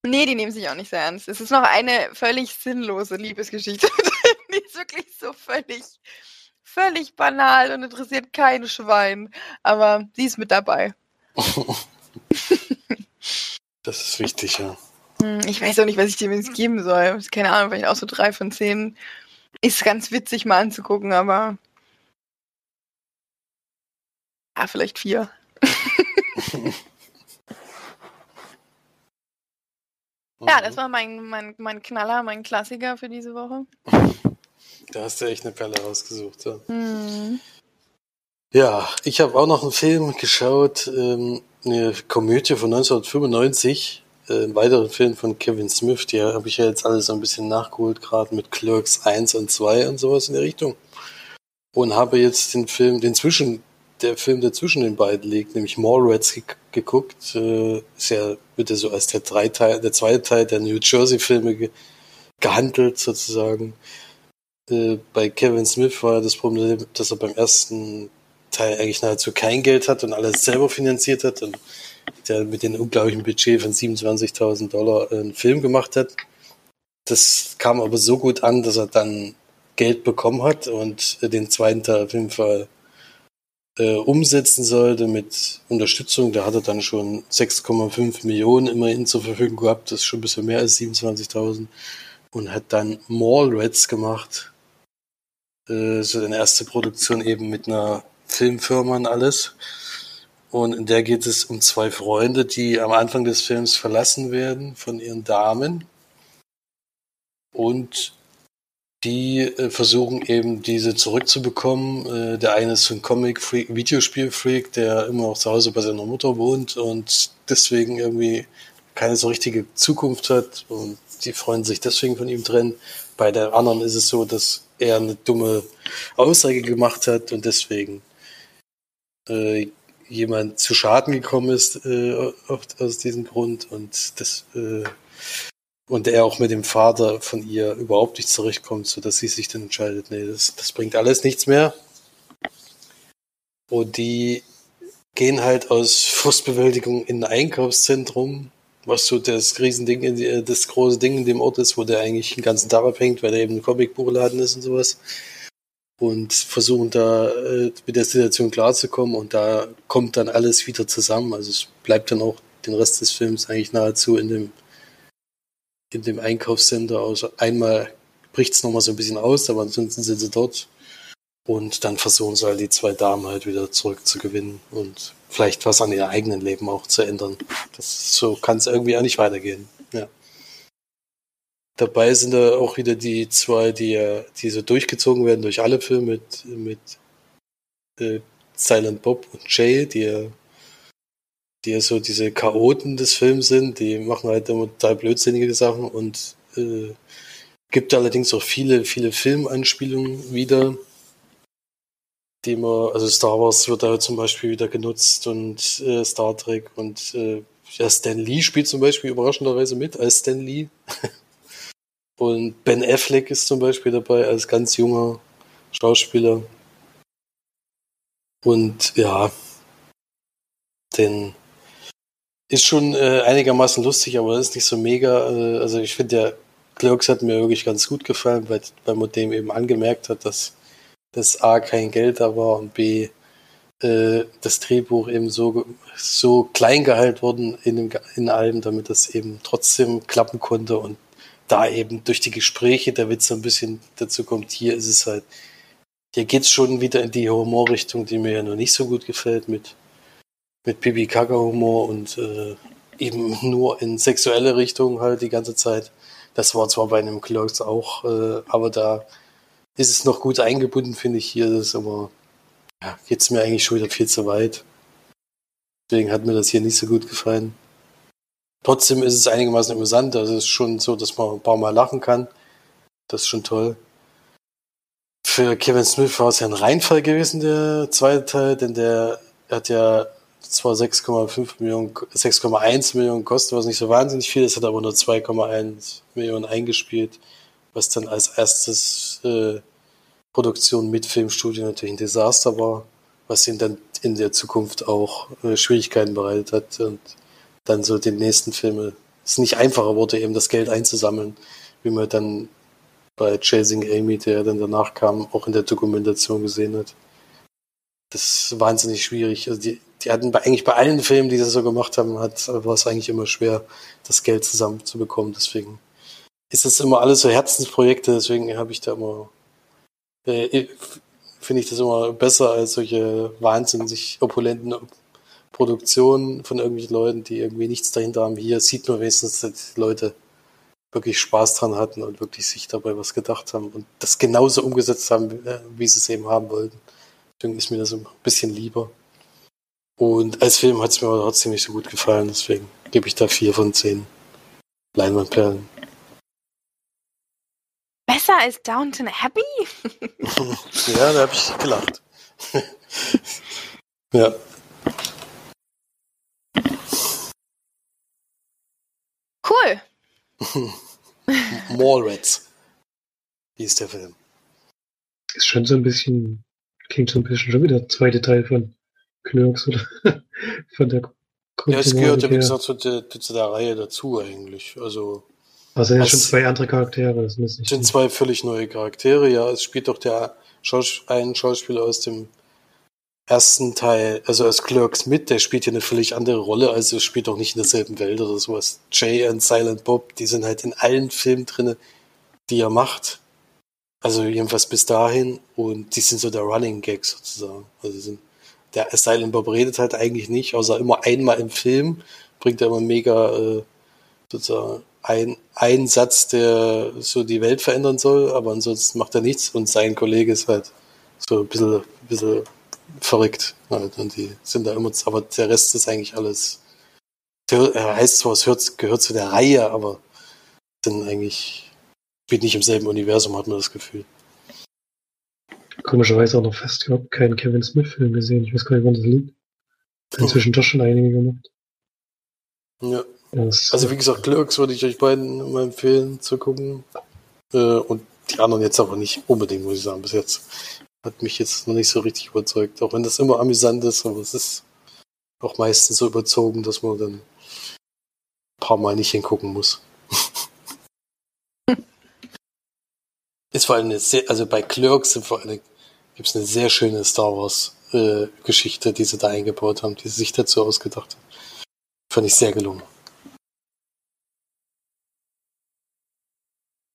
Nee, die nehmen sich auch nicht sehr ernst. Es ist noch eine völlig sinnlose Liebesgeschichte. die ist wirklich so völlig völlig banal und interessiert kein Schwein. Aber sie ist mit dabei. das ist wichtig, ja. Hm, ich weiß auch nicht, was ich dem jetzt geben soll. Keine Ahnung, vielleicht auch so drei von zehn. Ist ganz witzig mal anzugucken, aber. Ja, vielleicht vier. Ja, das war mein, mein, mein Knaller, mein Klassiker für diese Woche. Da hast du echt eine Perle rausgesucht. Ja, Hm. ja ich habe auch noch einen Film geschaut, ähm, eine Komödie von 1995, äh, einen weiteren Film von Kevin Smith. Die habe ich ja jetzt alles so ein bisschen nachgeholt, gerade mit Clerks 1 und 2 und sowas in der Richtung. Und habe jetzt den Film, den zwischen, der Film, der zwischen den beiden liegt, nämlich Mallrats ge geguckt. Äh, ist ja, wird ja so als der, drei Teil, der zweite Teil der New Jersey-Filme ge gehandelt, sozusagen. Äh, bei Kevin Smith war das Problem, dass er beim ersten Teil eigentlich nahezu kein Geld hat und alles selber finanziert hat und der mit dem unglaublichen Budget von 27.000 Dollar einen Film gemacht hat. Das kam aber so gut an, dass er dann Geld bekommen hat und den zweiten Teil auf jeden Fall äh, umsetzen sollte mit Unterstützung. Da hat er dann schon 6,5 Millionen immerhin zur Verfügung gehabt. Das ist schon ein bisschen mehr als 27.000 und hat dann Mallrats gemacht. Äh, so eine erste Produktion eben mit einer Filmfirma und alles. Und in der geht es um zwei Freunde, die am Anfang des Films verlassen werden von ihren Damen. Und die äh, versuchen eben diese zurückzubekommen. Äh, der eine ist ein Comic-Freak, Videospiel-Freak, der immer noch zu Hause bei seiner Mutter wohnt und deswegen irgendwie keine so richtige Zukunft hat und die freuen sich deswegen von ihm trennen. Bei der anderen ist es so, dass er eine dumme Aussage gemacht hat und deswegen äh, jemand zu Schaden gekommen ist äh, aus diesem Grund und das äh, und er auch mit dem Vater von ihr überhaupt nicht zurechtkommt, so dass sie sich dann entscheidet, nee, das, das bringt alles nichts mehr. Und die gehen halt aus Frustbewältigung in ein Einkaufszentrum, was so das Riesending, in die, das große Ding in dem Ort ist, wo der eigentlich den ganzen Tag abhängt, weil der eben ein Comicbuchladen ist und sowas. Und versuchen da äh, mit der Situation klarzukommen und da kommt dann alles wieder zusammen. Also es bleibt dann auch den Rest des Films eigentlich nahezu in dem in dem Einkaufscenter aus. Einmal bricht es nochmal so ein bisschen aus, aber ansonsten sind sie dort. Und dann versuchen sie halt die zwei Damen halt wieder zurückzugewinnen und vielleicht was an ihr eigenen Leben auch zu ändern. Das, so kann es irgendwie auch nicht weitergehen. Ja. Dabei sind da auch wieder die zwei, die, die so durchgezogen werden durch alle Filme mit, mit äh, Silent Bob und Jay, die die ja so diese Chaoten des Films sind, die machen halt immer total blödsinnige Sachen und äh, gibt allerdings auch viele, viele Filmanspielungen wieder, die man, also Star Wars wird da zum Beispiel wieder genutzt und äh, Star Trek und äh, ja, Stan Lee spielt zum Beispiel überraschenderweise mit als Stan Lee. und Ben Affleck ist zum Beispiel dabei als ganz junger Schauspieler. Und ja, den ist schon äh, einigermaßen lustig, aber ist nicht so mega. Äh, also ich finde, der Clerks hat mir wirklich ganz gut gefallen, weil, weil man dem eben angemerkt hat, dass das A kein Geld da war und B äh, das Drehbuch eben so, so klein gehalten worden in, dem, in allem, damit das eben trotzdem klappen konnte und da eben durch die Gespräche der Witz so ein bisschen dazu kommt, hier ist es halt, hier geht's schon wieder in die Humorrichtung, die mir ja noch nicht so gut gefällt mit mit Pipi Kaka Humor und äh, eben nur in sexuelle Richtung halt die ganze Zeit. Das war zwar bei einem Clerks auch, äh, aber da ist es noch gut eingebunden, finde ich hier. Ist aber, ja, geht's mir eigentlich schon wieder viel zu weit. Deswegen hat mir das hier nicht so gut gefallen. Trotzdem ist es einigermaßen amüsant. Also es ist schon so, dass man ein paar Mal lachen kann. Das ist schon toll. Für Kevin Smith war es ja ein Reinfall gewesen, der zweite Teil, denn der hat ja zwar 6,5 Millionen, 6,1 Millionen kosten, was nicht so wahnsinnig viel ist, hat aber nur 2,1 Millionen eingespielt, was dann als erstes äh, Produktion mit Filmstudio natürlich ein Desaster war, was ihm dann in der Zukunft auch äh, Schwierigkeiten bereitet hat und dann so den nächsten Filme es nicht einfacher wurde, eben das Geld einzusammeln, wie man dann bei Chasing Amy, der dann danach kam, auch in der Dokumentation gesehen hat. Das ist wahnsinnig schwierig. Also die, die hatten bei, eigentlich bei allen Filmen, die sie so gemacht haben, hat, war es eigentlich immer schwer, das Geld zusammenzubekommen. Deswegen ist es immer alles so Herzensprojekte, deswegen habe ich da immer, äh, finde ich das immer besser als solche wahnsinnig opulenten Produktionen von irgendwelchen Leuten, die irgendwie nichts dahinter haben. Hier sieht man wenigstens, dass die Leute wirklich Spaß dran hatten und wirklich sich dabei was gedacht haben und das genauso umgesetzt haben, äh, wie sie es eben haben wollten. Deswegen ist mir das ein bisschen lieber. Und als Film hat es mir aber trotzdem nicht so gut gefallen, deswegen gebe ich da vier von zehn Leinwandperlen. Besser als Downton Abbey? ja, da habe ich gelacht. ja. Cool. Mallrats. Wie ist der Film? Ist schon so ein bisschen, klingt so ein bisschen schon wieder der zweite Teil von Clerks oder von der Ja, es gehört ja wie gesagt zu der, zu der Reihe dazu eigentlich. Also. Also ja schon zwei andere Charaktere. Das sind nicht zwei völlig neue Charaktere, ja. Es spielt doch der Schaus ein Schauspieler aus dem ersten Teil, also als Clerks mit, der spielt hier eine völlig andere Rolle, also spielt auch nicht in derselben Welt oder sowas. Jay und Silent Bob, die sind halt in allen Filmen drinne, die er macht. Also jedenfalls bis dahin und die sind so der Running Gag sozusagen. Also sind, der Silent Bob redet halt eigentlich nicht, außer immer einmal im Film bringt er immer mega äh, sozusagen ein, ein Satz, der so die Welt verändern soll, aber ansonsten macht er nichts und sein Kollege ist halt so ein bisschen, ein bisschen verrückt. Halt. Und die sind da immer, aber der Rest ist eigentlich alles. Er heißt zwar, es hört, gehört zu der Reihe, aber sind eigentlich, spielt nicht im selben Universum, hat man das Gefühl. Komischerweise auch noch fast überhaupt keinen Kevin Smith-Film gesehen. Ich weiß gar nicht, wann das liegt. Inzwischen doch schon einige gemacht. Ja. also wie gesagt, Clerks würde ich euch beiden mal empfehlen zu gucken. Äh, und die anderen jetzt aber nicht unbedingt, muss ich sagen, bis jetzt hat mich jetzt noch nicht so richtig überzeugt. Auch wenn das immer amüsant ist, aber es ist auch meistens so überzogen, dass man dann ein paar Mal nicht hingucken muss. ist vor allem eine sehr, also bei Clerks sind vor allem, gibt es eine sehr schöne Star Wars äh, Geschichte, die sie da eingebaut haben, die sie sich dazu ausgedacht haben. Fand ich sehr gelungen.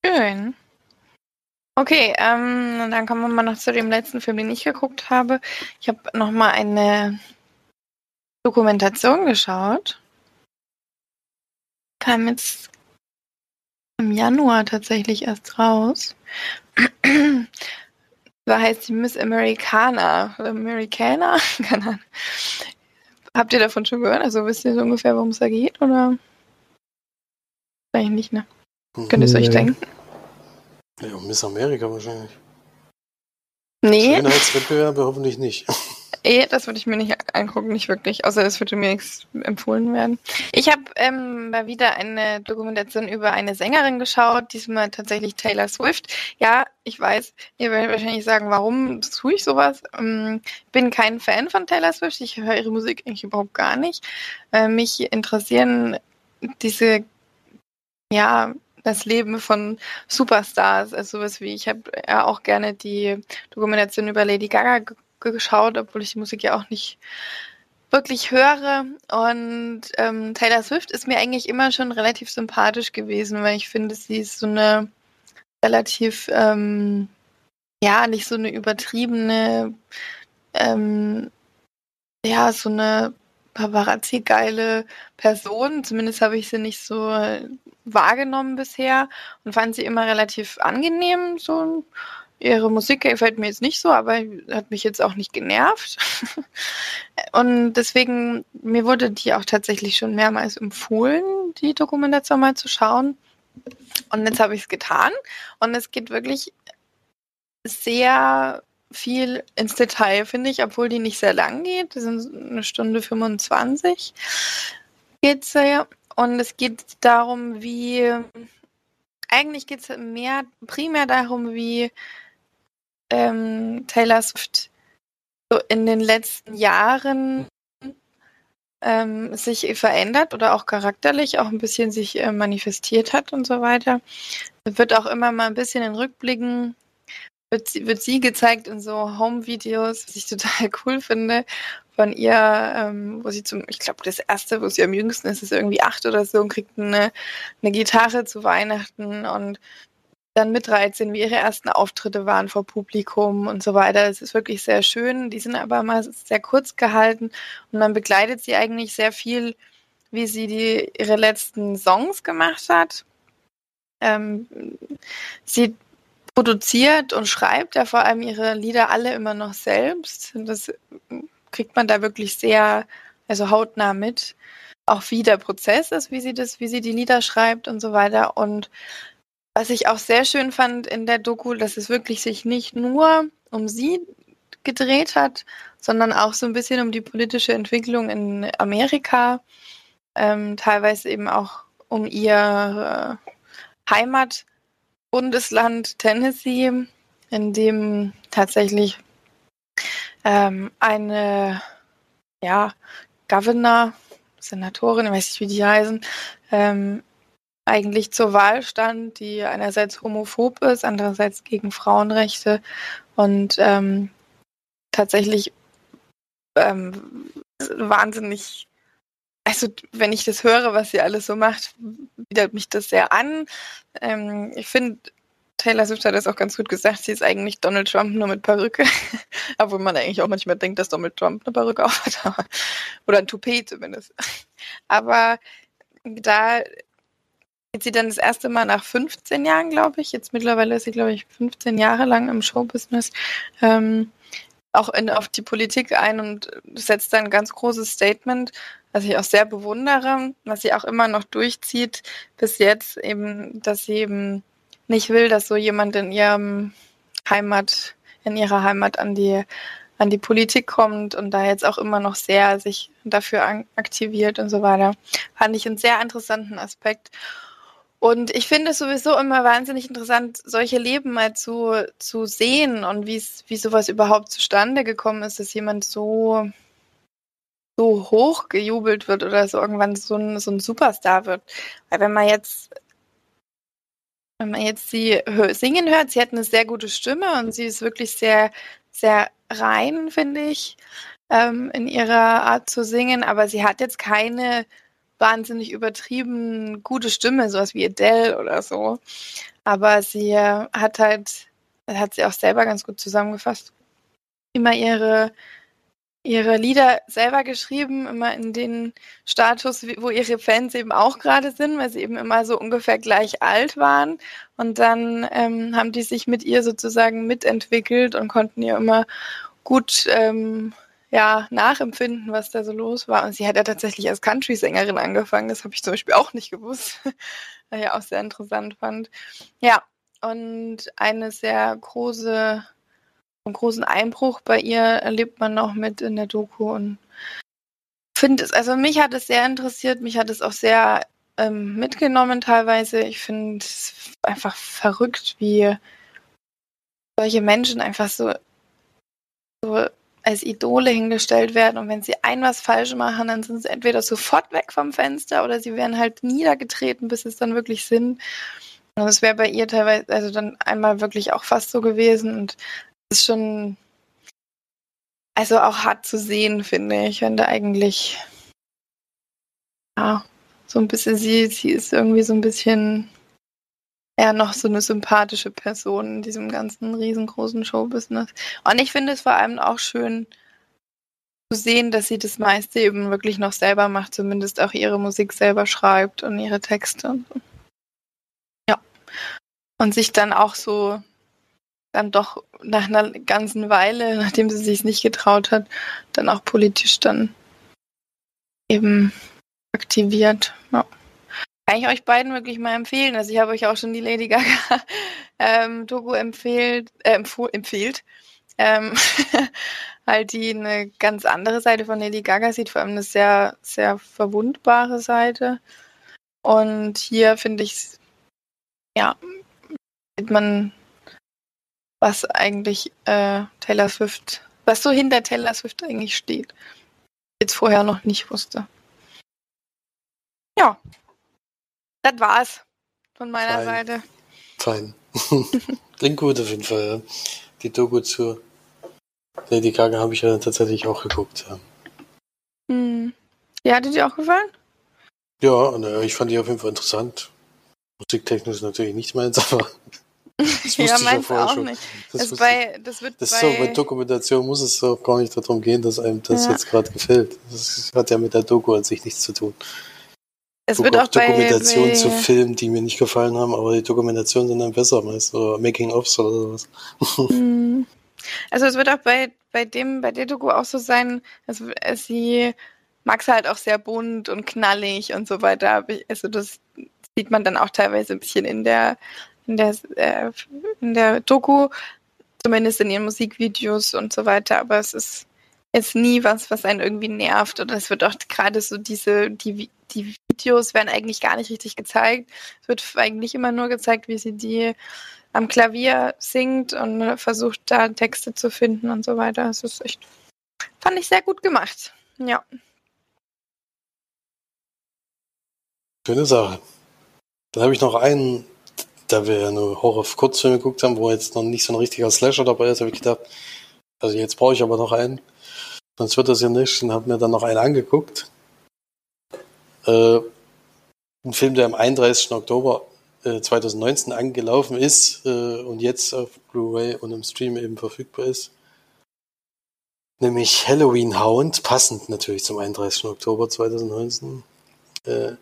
Schön. Okay, ähm, dann kommen wir mal noch zu dem letzten Film, den ich geguckt habe. Ich habe noch mal eine Dokumentation geschaut. Kam jetzt im Januar tatsächlich erst raus. da heißt die Miss Americana. Oder Americana? Keine Ahnung. Habt ihr davon schon gehört? Also wisst ihr so ungefähr, worum es da geht? Oder? Eigentlich nicht, ne? Könnt ihr es euch denken? Ja, Miss Amerika wahrscheinlich. Nee. Schönheitswettbewerbe hoffentlich nicht. Eh, das würde ich mir nicht angucken, nicht wirklich. Außer es würde mir empfohlen werden. Ich habe ähm, mal wieder eine Dokumentation über eine Sängerin geschaut, diesmal tatsächlich Taylor Swift. Ja, ich weiß, ihr werdet wahrscheinlich sagen, warum tue ich sowas? Ähm, bin kein Fan von Taylor Swift. Ich höre ihre Musik eigentlich überhaupt gar nicht. Äh, mich interessieren diese ja, das Leben von Superstars. Also sowas wie, ich habe ja auch gerne die Dokumentation über Lady Gaga geschaut, obwohl ich die Musik ja auch nicht wirklich höre. Und ähm, Taylor Swift ist mir eigentlich immer schon relativ sympathisch gewesen, weil ich finde, sie ist so eine relativ, ähm, ja, nicht so eine übertriebene, ähm, ja, so eine Paparazzi-geile Person. Zumindest habe ich sie nicht so wahrgenommen bisher und fand sie immer relativ angenehm. So ihre Musik gefällt mir jetzt nicht so, aber hat mich jetzt auch nicht genervt. und deswegen, mir wurde die auch tatsächlich schon mehrmals empfohlen, die Dokumentation mal zu schauen. Und jetzt habe ich es getan. Und es geht wirklich sehr viel ins Detail, finde ich, obwohl die nicht sehr lang geht. Das sind eine Stunde 25 geht's ja. Und es geht darum, wie eigentlich geht es mehr primär darum, wie ähm, Taylor Swift so in den letzten Jahren ähm, sich verändert oder auch charakterlich auch ein bisschen sich äh, manifestiert hat und so weiter. Es wird auch immer mal ein bisschen in Rückblicken wird sie, wird sie gezeigt in so Home-Videos, was ich total cool finde, von ihr, ähm, wo sie zum, ich glaube, das erste, wo sie am jüngsten ist, ist irgendwie acht oder so und kriegt eine, eine Gitarre zu Weihnachten und dann mit 13, wie ihre ersten Auftritte waren vor Publikum und so weiter. Es ist wirklich sehr schön. Die sind aber mal sehr kurz gehalten und man begleitet sie eigentlich sehr viel, wie sie die, ihre letzten Songs gemacht hat Ähm, sie produziert und schreibt ja vor allem ihre Lieder alle immer noch selbst. Das kriegt man da wirklich sehr, also hautnah mit. Auch wie der Prozess ist, wie sie das, wie sie die Lieder schreibt und so weiter. Und was ich auch sehr schön fand in der Doku, dass es wirklich sich nicht nur um sie gedreht hat, sondern auch so ein bisschen um die politische Entwicklung in Amerika, ähm, teilweise eben auch um ihr äh, Heimatbundesland Tennessee, in dem tatsächlich ähm, eine ja, Governor, Senatorin, ich weiß nicht, wie die heißen, ähm, eigentlich zur Wahl stand, die einerseits homophob ist, andererseits gegen Frauenrechte und ähm, tatsächlich ähm, wahnsinnig, also wenn ich das höre, was sie alles so macht, widert mich das sehr an. Ähm, ich finde, Taylor Swift hat das auch ganz gut gesagt, sie ist eigentlich Donald Trump nur mit Perücke. Obwohl man eigentlich auch manchmal denkt, dass Donald Trump eine Perücke aufhat. Oder ein Toupet zumindest. Aber da geht sie dann das erste Mal nach 15 Jahren, glaube ich. Jetzt mittlerweile ist sie, glaube ich, 15 Jahre lang im Showbusiness. Ähm, auch in, auf die Politik ein und setzt dann ein ganz großes Statement, was ich auch sehr bewundere, was sie auch immer noch durchzieht bis jetzt, eben, dass sie eben nicht will, dass so jemand in ihrem Heimat, in ihrer Heimat an die an die Politik kommt und da jetzt auch immer noch sehr sich dafür aktiviert und so weiter. Fand ich einen sehr interessanten Aspekt. Und ich finde es sowieso immer wahnsinnig interessant, solche Leben mal zu, zu sehen und wie sowas überhaupt zustande gekommen ist, dass jemand so, so hoch gejubelt wird oder so irgendwann so ein, so ein Superstar wird. Weil wenn man jetzt, wenn man jetzt sie singen hört, sie hat eine sehr gute Stimme und sie ist wirklich sehr, sehr rein, finde ich, ähm, in ihrer Art zu singen, aber sie hat jetzt keine wahnsinnig übertrieben gute Stimme, sowas wie Adele oder so. Aber sie hat halt, hat sie auch selber ganz gut zusammengefasst, immer ihre, ihre Lieder selber geschrieben, immer in den Status, wo ihre Fans eben auch gerade sind, weil sie eben immer so ungefähr gleich alt waren. Und dann ähm, haben die sich mit ihr sozusagen mitentwickelt und konnten ihr immer gut ähm, ja, nachempfinden, was da so los war. Und sie hat ja tatsächlich als Country-Sängerin angefangen. Das habe ich zum Beispiel auch nicht gewusst. Was ich auch sehr interessant fand. Ja, und eine sehr große, einen großen Einbruch bei ihr erlebt man noch mit in der Doku und finde es, also mich hat es sehr interessiert, mich hat es auch sehr ähm, mitgenommen teilweise. Ich finde es einfach verrückt, wie solche Menschen einfach so, so als Idole hingestellt werden und wenn sie ein was falsch machen, dann sind sie entweder sofort weg vom Fenster oder sie werden halt niedergetreten, bis es dann wirklich sind. Und es wäre bei ihr teilweise, also dann einmal wirklich auch fast so gewesen und es ist schon, also auch hart zu sehen, finde ich, wenn da eigentlich, ja, so ein bisschen sie, sie ist irgendwie so ein bisschen eher noch so eine sympathische Person in diesem ganzen riesengroßen Showbusiness. Und ich finde es vor allem auch schön zu sehen, dass sie das meiste eben wirklich noch selber macht, zumindest auch ihre Musik selber schreibt und ihre Texte. Ja. Und sich dann auch so dann doch nach einer ganzen Weile, nachdem sie sich nicht getraut hat, dann auch politisch dann eben aktiviert. Ja. Kann ich euch beiden wirklich mal empfehlen. Also ich habe euch auch schon die Lady Gaga ähm, Doku empfehlt, äh, empfiehlt. Ähm, halt die eine ganz andere Seite von Lady Gaga sieht, vor allem eine sehr, sehr verwundbare Seite. Und hier finde ich, ja, sieht man, was eigentlich äh, Taylor Swift, was so hinter Taylor Swift eigentlich steht. Jetzt vorher noch nicht wusste. Ja, das war's von meiner Fein. Seite. Fein. Klingt gut auf jeden Fall. Ja. Die Doku zu Lady Gaga habe ich ja tatsächlich auch geguckt. Ja, Hm. Ja, hat dir auch gefallen? ja na, ich fand die auf jeden Fall interessant. Musiktechnisch natürlich nicht meins, aber das wusste ja, ich ja meins vorher auch schon. nicht. Das, Das, bei, das wird das ist so, bei bei, Dokumentation muss es auch gar nicht darum gehen, dass einem das Ja. jetzt gerade gefällt. Das hat ja mit der Doku an sich nichts zu tun. Es wird auch Dokumentation bei, zu bei Filmen, die mir nicht gefallen haben, aber die Dokumentationen sind dann besser meist. Oder Making-ofs oder sowas. Hm. Also es wird auch bei, bei dem, bei der Doku auch so sein, also es- sie mag es halt auch sehr bunt und knallig und so weiter. Also das sieht man dann auch teilweise ein bisschen in der, in der, äh, in der Doku, zumindest in ihren Musikvideos und so weiter. Aber es ist jetzt nie was, was einen irgendwie nervt. Oder es wird auch gerade so diese, die, die Videos werden eigentlich gar nicht richtig gezeigt. Es wird eigentlich immer nur gezeigt, wie sie die am Klavier singt und versucht da Texte zu finden und so weiter. Das ist echt, fand ich sehr gut gemacht. Ja. Schöne Sache. Dann habe ich noch einen, da wir ja nur Horror-Kurzfilme geguckt haben, wo jetzt noch nicht so ein richtiger Slasher dabei ist, habe ich gedacht, also jetzt brauche ich aber noch einen. Sonst wird das ja nicht. Und habe mir dann noch einen angeguckt. Äh, ein Film, der am 31. Oktober äh, 2019 angelaufen ist äh, und jetzt auf Blu-ray und im Stream eben verfügbar ist. Nämlich Halloween Hound, passend natürlich zum 31. Oktober 2019. Äh,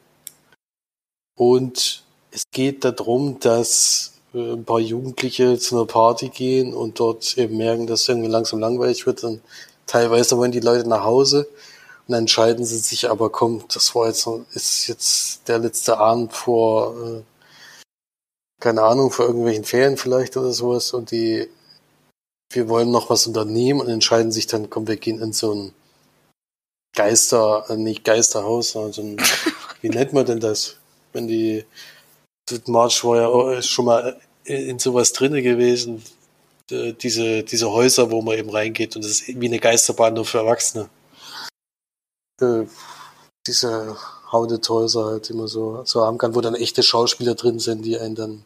und es geht darum, dass äh, ein paar Jugendliche zu einer Party gehen und dort eben merken, dass es irgendwie langsam langweilig wird. Und teilweise wollen die Leute nach Hause und entscheiden sie sich aber, komm, das war jetzt, ist jetzt der letzte Abend vor, äh, keine Ahnung, vor irgendwelchen Ferien vielleicht oder sowas und die, wir wollen noch was unternehmen und entscheiden sich dann, komm, wir gehen in so ein Geister, äh, nicht Geisterhaus, sondern so ein, wie nennt man denn das? Wenn die, March war ja schon mal in sowas drinne gewesen, äh, diese, diese Häuser, wo man eben reingeht und das ist wie eine Geisterbahn nur für Erwachsene. Äh, diese Haunted Häuser halt immer so, so haben kann, wo dann echte Schauspieler drin sind, die einen dann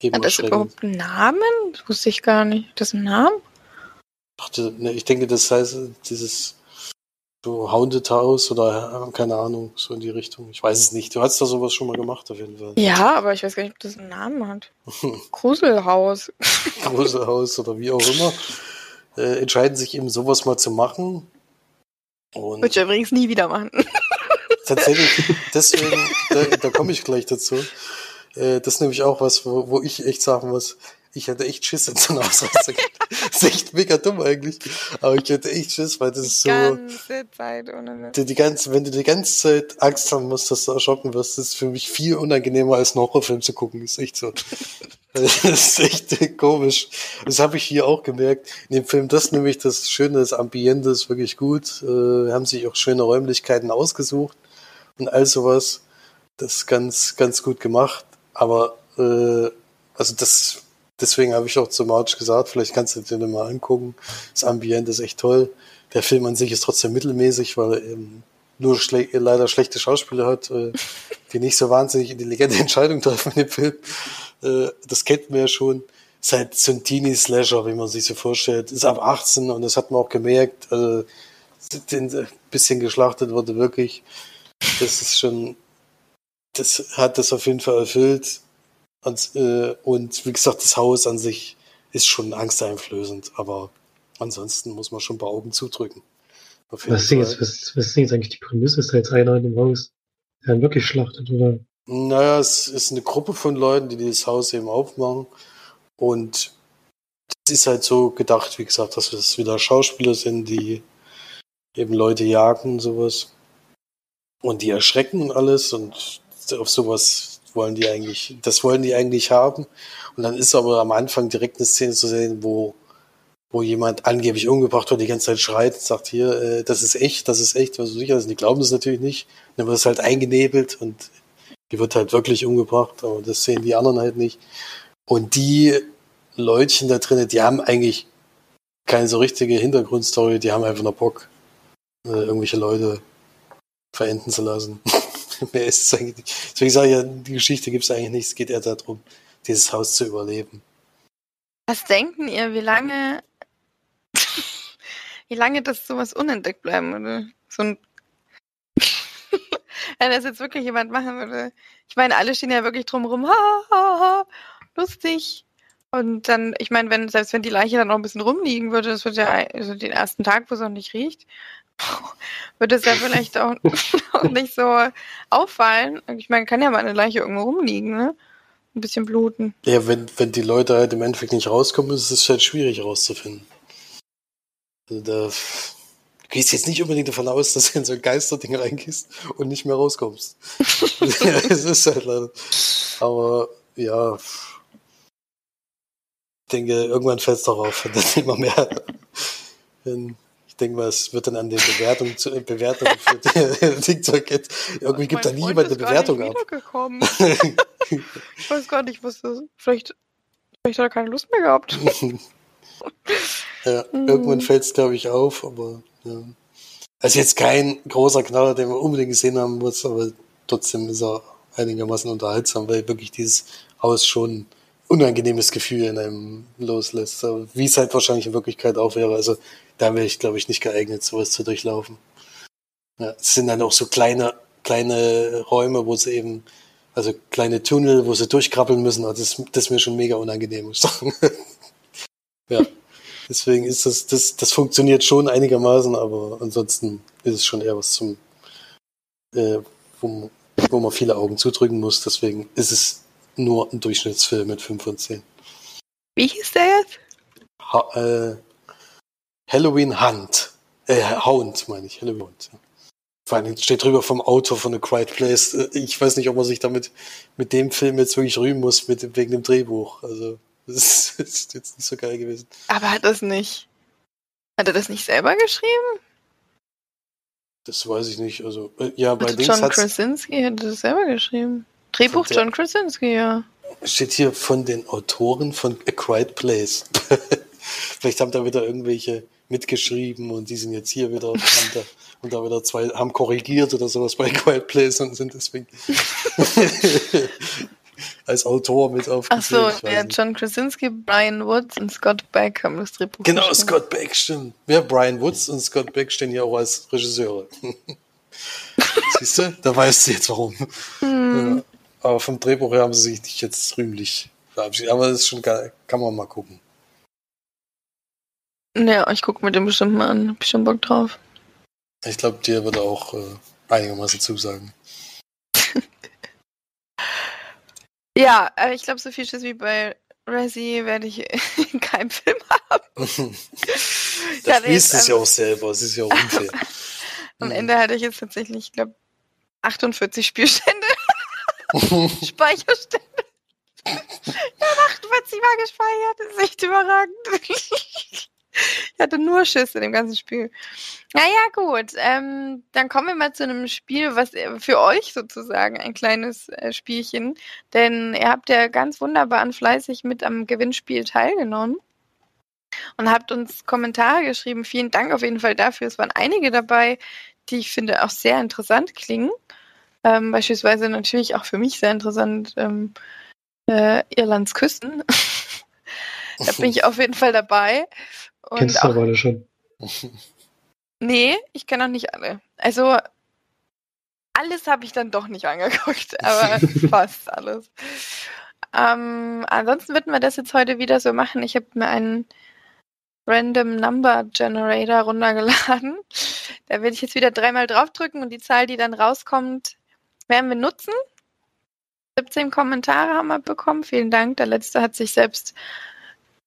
eben Hat das überhaupt einen Namen? Das wusste ich gar nicht. Hat das einen Namen? Ach, das- ne, Ich denke, das heißt, dieses so Haunted House oder äh, keine Ahnung, so in die Richtung. Ich weiß es nicht. Du hast da sowas schon mal gemacht, auf jeden Fall. Ja, aber ich weiß gar nicht, ob das einen Namen hat. Gruselhaus. Gruselhaus oder wie auch immer. Äh, entscheiden sich eben sowas mal zu machen. Und Würde ich übrigens nie wieder machen. tatsächlich, deswegen, da, da komme ich gleich dazu. Äh, das ist nämlich auch was, wo, wo ich echt sagen muss, ich hätte echt Schiss in so einer Ausreise. Das ist echt mega dumm eigentlich. Aber ich hätte echt Schiss, weil das ist so. Ganze Zeit ohne Die, die ganze, wenn du die ganze Zeit Angst haben musst, dass du erschrocken wirst, ist für mich viel unangenehmer als einen Horrorfilm zu gucken. Ist echt so. Das ist echt komisch. Das habe ich hier auch gemerkt. In dem Film, das nämlich das Schöne, das Ambiente ist wirklich gut. Äh, haben sich auch schöne Räumlichkeiten ausgesucht und all sowas. Das ist ganz, ganz gut gemacht. Aber äh, also das, deswegen habe ich auch zu March gesagt, vielleicht kannst du dir den mal angucken. Das Ambiente ist echt toll. Der Film an sich ist trotzdem mittelmäßig, weil er eben nur schle leider schlechte Schauspieler hat, äh, die nicht so wahnsinnig intelligente Entscheidungen treffen in dem Film. Äh, das kennt man ja schon. Ist halt so ein Teenie-Slasher, wie man sich so vorstellt. Ist ab 18 und das hat man auch gemerkt. Also, den ein bisschen geschlachtet wurde wirklich. Das ist schon, das hat das auf jeden Fall erfüllt. Und, äh, und wie gesagt, das Haus an sich ist schon angsteinflößend, aber ansonsten muss man schon ein paar Augen zudrücken. Was ist, jetzt, was, was ist jetzt eigentlich die Prämisse? Ist da jetzt einer in dem Haus, der dann wirklich schlachtet, oder? Naja, es ist eine Gruppe von Leuten, die dieses Haus eben aufmachen. Und es ist halt so gedacht, wie gesagt, dass es wieder Schauspieler sind, die eben Leute jagen und sowas. Und die erschrecken und alles und auf sowas wollen die eigentlich, das wollen die eigentlich haben. Und dann ist aber am Anfang direkt eine Szene zu sehen, wo, wo jemand angeblich umgebracht wird, die ganze Zeit schreit sagt, hier, äh, das ist echt, das ist echt, was weiß ich, also die glauben das natürlich nicht. Und dann wird es halt eingenebelt und die wird halt wirklich umgebracht, aber das sehen die anderen halt nicht. Und die Leutchen da drinnen, die haben eigentlich keine so richtige Hintergrundstory, die haben einfach nur Bock, äh, irgendwelche Leute verenden zu lassen. Mehr ist es eigentlich nicht. Deswegen sage ich ja, die Geschichte gibt es eigentlich nicht. Es geht eher darum, dieses Haus zu überleben. Was denken ihr, wie lange, wie lange das sowas unentdeckt bleiben würde? So ein, wenn das jetzt wirklich jemand machen würde. Ich meine, alle stehen ja wirklich drumrum, ha, ha, ha, lustig. Und dann, ich meine, wenn, selbst wenn die Leiche dann noch ein bisschen rumliegen würde, das wird ja also den ersten Tag, wo es noch nicht riecht, würde es ja vielleicht auch, auch nicht so auffallen. Ich meine, kann ja mal eine Leiche irgendwo rumliegen, ne? Ein bisschen bluten. Ja, wenn, wenn die Leute halt im Endeffekt nicht rauskommen, ist es halt schwierig rauszufinden. Also da, du gehst jetzt nicht unbedingt davon aus, dass du in so ein Geisterding reingehst und nicht mehr rauskommst. Es ist halt leider. Aber ja, ich denke, irgendwann fällt es darauf, wenn dann immer mehr. Wenn, denke mal, es wird dann an den Bewertungen, zu, äh, Bewertungen für TikTok jetzt. Irgendwie gibt da nie jemand eine Bewertung ab. ich weiß gar nicht, was das. Vielleicht, vielleicht hat er keine Lust mehr gehabt. ja, irgendwann fällt es, glaube ich, auf, aber ja. Also jetzt kein großer Knaller, den man unbedingt gesehen haben muss, aber trotzdem ist er einigermaßen unterhaltsam, weil wirklich dieses Haus schon unangenehmes Gefühl in einem loslässt. Wie es halt wahrscheinlich in Wirklichkeit auch wäre. Also da wäre ich, glaube ich, nicht geeignet, sowas zu durchlaufen. Ja, es sind dann auch so kleine, kleine Räume, wo sie eben, also kleine Tunnel, wo sie durchkrabbeln müssen. Also das, das ist mir schon mega unangenehm, muss ich sagen. ja. Deswegen ist das, das, das funktioniert schon einigermaßen, aber ansonsten ist es schon eher was zum, äh, wo, wo man viele Augen zudrücken muss. Deswegen ist es nur ein Durchschnittsfilm mit 5 von 10. Wie hieß der jetzt? Ha äh, Halloween Hunt. Äh, Hound, meine ich. Halloween Hunt. Vor allem steht drüber vom Autor von A Quiet Place. Äh, ich weiß nicht, ob man sich damit mit dem Film jetzt wirklich rühmen muss, mit, wegen dem Drehbuch. Also, das ist jetzt nicht so geil gewesen. Aber hat das nicht. Hat er das nicht selber geschrieben? Das weiß ich nicht. Also, äh, ja, bei Dings John Krasinski hat das selber geschrieben. Drehbuch John Krasinski, ja. Steht hier von den Autoren von A Quiet Place. Vielleicht haben da wieder irgendwelche mitgeschrieben und die sind jetzt hier wieder da, und da wieder zwei haben korrigiert oder sowas bei A Quiet Place und sind deswegen als Autor mit aufgeführt. Ach so, ja, John Krasinski, Brian Woods und Scott Beck haben das Drehbuch Genau, Scott Beck, stimmt. Ja, Brian Woods und Scott Beck stehen hier auch als Regisseure. Siehst du? Da weißt du jetzt warum. Hm. Ja. Aber vom Drehbuch her haben sie sich nicht jetzt rühmlich verabschiedet. Aber das ist schon geil. Kann man mal gucken. Ja, ich gucke mir den bestimmt mal an. Hab ich schon Bock drauf. Ich glaube, dir würde auch äh, einigermaßen zusagen. ja, aber ich glaube, so viel Schiss wie bei Resi werde ich in keinem Film haben. das liest es ja auch selber. Es ist ja auch unfair. Am Ende hatte ich jetzt tatsächlich, ich glaube, 48 Spielstände. Speicherstände. Ich habe 48 Mal gespeichert. Das ist echt überragend. ich hatte nur Schiss in dem ganzen Spiel. Naja, gut. Ähm, dann kommen wir mal zu einem Spiel, was für euch sozusagen ein kleines äh, Spielchen. Denn ihr habt ja ganz wunderbar und fleißig mit am Gewinnspiel teilgenommen und habt uns Kommentare geschrieben. Vielen Dank auf jeden Fall dafür. Es waren einige dabei, die ich finde auch sehr interessant klingen. Ähm, beispielsweise natürlich auch für mich sehr interessant ähm, äh, Irlands Küsten. da bin ich auf jeden Fall dabei. Und Kennst du aber alle schon? nee, ich kenne auch nicht alle. Also alles habe ich dann doch nicht angeguckt, aber fast alles. Ähm, ansonsten würden wir das jetzt heute wieder so machen. Ich habe mir einen Random Number Generator runtergeladen. Da werde ich jetzt wieder dreimal draufdrücken und die Zahl, die dann rauskommt, werden wir nutzen. 17 Kommentare haben wir bekommen. Vielen Dank. Der letzte hat sich selbst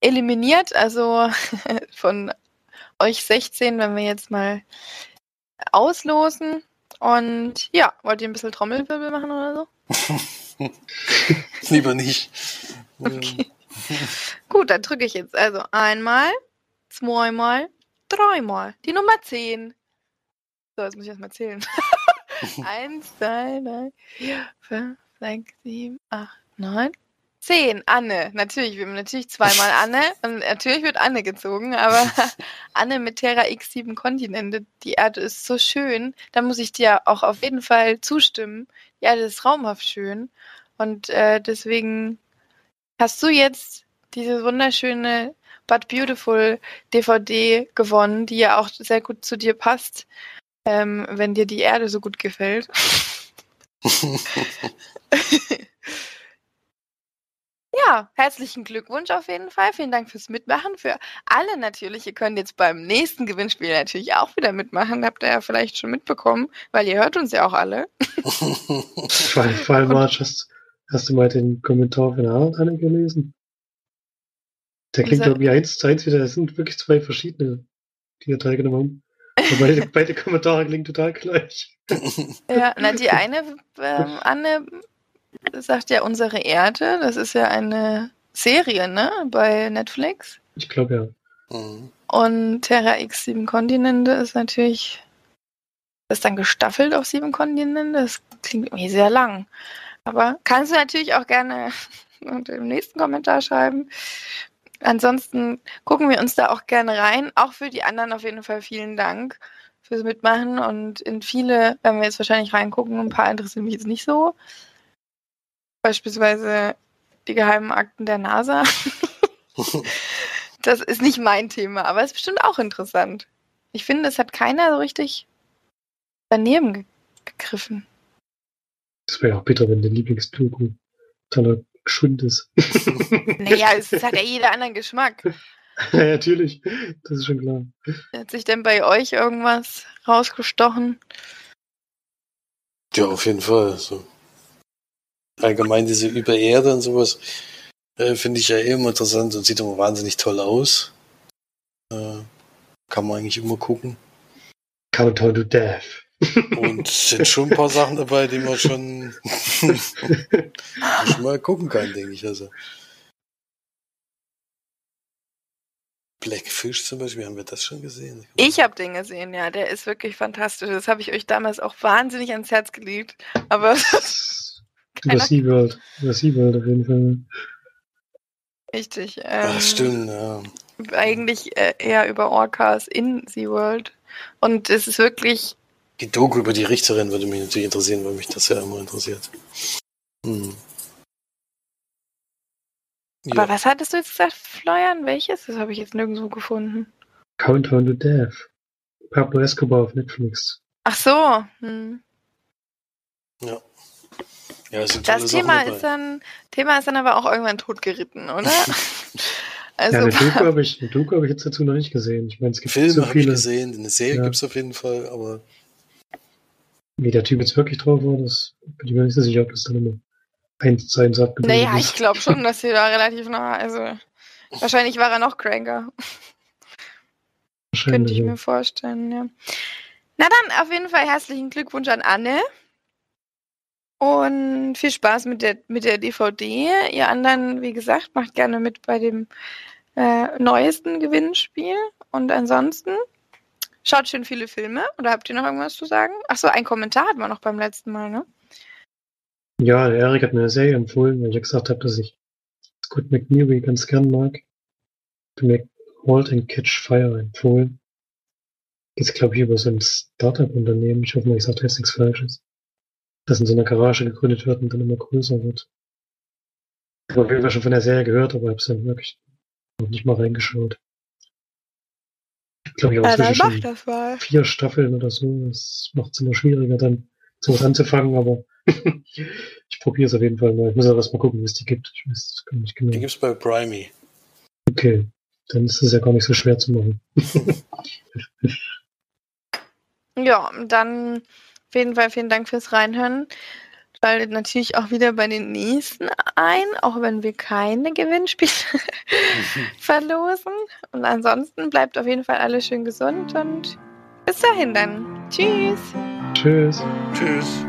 eliminiert. Also von euch 16, wenn wir jetzt mal auslosen. Und ja, wollt ihr ein bisschen Trommelwirbel machen oder so? Lieber nicht. Okay. Gut, dann drücke ich jetzt also einmal, zweimal, dreimal. Die Nummer 10. So, jetzt muss ich erstmal zählen. Eins, zwei, drei, vier, fünf, sechs, sieben, acht, neun, zehn. Anne. Natürlich, wir haben natürlich zweimal Anne und natürlich wird Anne gezogen, aber Anne mit Terra X7 Kontinente, die Erde ist so schön. Da muss ich dir auch auf jeden Fall zustimmen. Die Erde ist raumhaft schön. Und äh, deswegen hast du jetzt diese wunderschöne But Beautiful DVD gewonnen, die ja auch sehr gut zu dir passt ähm, wenn dir die Erde so gut gefällt. ja, herzlichen Glückwunsch auf jeden Fall. Vielen Dank fürs Mitmachen. Für alle natürlich. Ihr könnt jetzt beim nächsten Gewinnspiel natürlich auch wieder mitmachen. Habt ihr ja vielleicht schon mitbekommen, weil ihr hört uns ja auch alle. vor, vor allem, Marsch, hast, hast du mal den Kommentar von Harald gelesen? Der klingt irgendwie eins zu eins wieder. Das sind wirklich zwei verschiedene, die hier teilgenommen haben. Beide, beide Kommentare klingen total gleich. Ja, na, die eine, ähm, Anne sagt ja unsere Erde. Das ist ja eine Serie, ne? Bei Netflix. Ich glaube ja. Mhm. Und Terra X sieben Kontinente ist natürlich. Das ist dann gestaffelt auf sieben Kontinente. Das klingt irgendwie sehr lang. Aber kannst du natürlich auch gerne unter dem nächsten Kommentar schreiben. Ansonsten gucken wir uns da auch gerne rein. Auch für die anderen auf jeden Fall vielen Dank fürs Mitmachen. Und in viele werden wir jetzt wahrscheinlich reingucken. Ein paar interessieren mich jetzt nicht so. Beispielsweise die geheimen Akten der NASA. das ist nicht mein Thema, aber es ist bestimmt auch interessant. Ich finde, es hat keiner so richtig daneben ge gegriffen. Das wäre ja auch bitter, wenn der Lieblingstugu totaler Schund ist. naja, es hat ja jeder anderen Geschmack. ja, natürlich. Das ist schon klar. Hat sich denn bei euch irgendwas rausgestochen? Ja, auf jeden Fall. So allgemein diese Übererde und sowas äh, finde ich ja eh immer interessant und sieht immer wahnsinnig toll aus. Äh, kann man eigentlich immer gucken. Countdown to Death. Und es sind schon ein paar Sachen dabei, die man schon, schon mal gucken kann, denke ich. Also. Blackfish zum Beispiel, haben wir das schon gesehen? Ich habe den gesehen, ja. Der ist wirklich fantastisch. Das habe ich euch damals auch wahnsinnig ans Herz gelegt. Aber Über SeaWorld. Über SeaWorld auf jeden Fall. Richtig. Ähm, das stimmt, ja. Eigentlich äh, eher über Orcas in SeaWorld. Und es ist wirklich. Die Doku über die Richterin würde mich natürlich interessieren, weil mich das ja immer interessiert. Hm. Aber ja. was hattest du jetzt gesagt, Florian? Welches? Das habe ich jetzt nirgendwo gefunden. Countdown to Death. Pablo Escobar auf Netflix. Ach so. Hm. Ja. Ja, das Thema ist, dann, Thema ist dann aber auch irgendwann totgeritten, oder? also, ja, eine Doku habe ich, hab ich jetzt dazu noch nicht gesehen. Ich meine, es gibt Filme so habe ich gesehen, eine Serie ja. gibt es auf jeden Fall, aber. Wie der Typ jetzt wirklich drauf war, das bin ich mir nicht so sicher, ob das dann immer eins zu eins abgebildet Naja, ist. ich glaube schon, dass sie da relativ nah, also wahrscheinlich war er noch cranker. Könnte ich ja. mir vorstellen, ja. Na dann, auf jeden Fall herzlichen Glückwunsch an Anne. Und viel Spaß mit der, mit der DVD. Ihr anderen, wie gesagt, macht gerne mit bei dem äh, neuesten Gewinnspiel. Und ansonsten schaut schön viele Filme. Oder habt ihr noch irgendwas zu sagen? Achso, ein Kommentar hatten wir noch beim letzten Mal, ne? Ja, der Erik hat mir eine Serie empfohlen, weil ich gesagt habe, dass ich Scott McNeary ganz gern mag. Hat mir Halt and Catch Fire empfohlen. Geht glaube ich, über so ein Startup-Unternehmen. Ich hoffe mal, ich sage jetzt nichts Falsches das in so einer Garage gegründet wird und dann immer größer wird. Ich habe auf jeden Fall schon von der Serie gehört, aber habe es dann wirklich noch nicht mal reingeschaut. Ich glaube, ich habe ja, schon vier Staffeln oder so. Das macht es immer schwieriger, dann sowas anzufangen, aber ich probiere es auf jeden Fall mal. Ich muss aber erst mal gucken, wie es die gibt. Ich weiß gar nicht genau. Die gibt es bei Primey. Okay, dann ist es ja gar nicht so schwer zu machen. ja, dann auf jeden Fall vielen Dank fürs Reinhören. Schaltet natürlich auch wieder bei den nächsten ein, auch wenn wir keine Gewinnspiele verlosen. Und ansonsten bleibt auf jeden Fall alles schön gesund und bis dahin dann. Tschüss. Tschüss. Tschüss.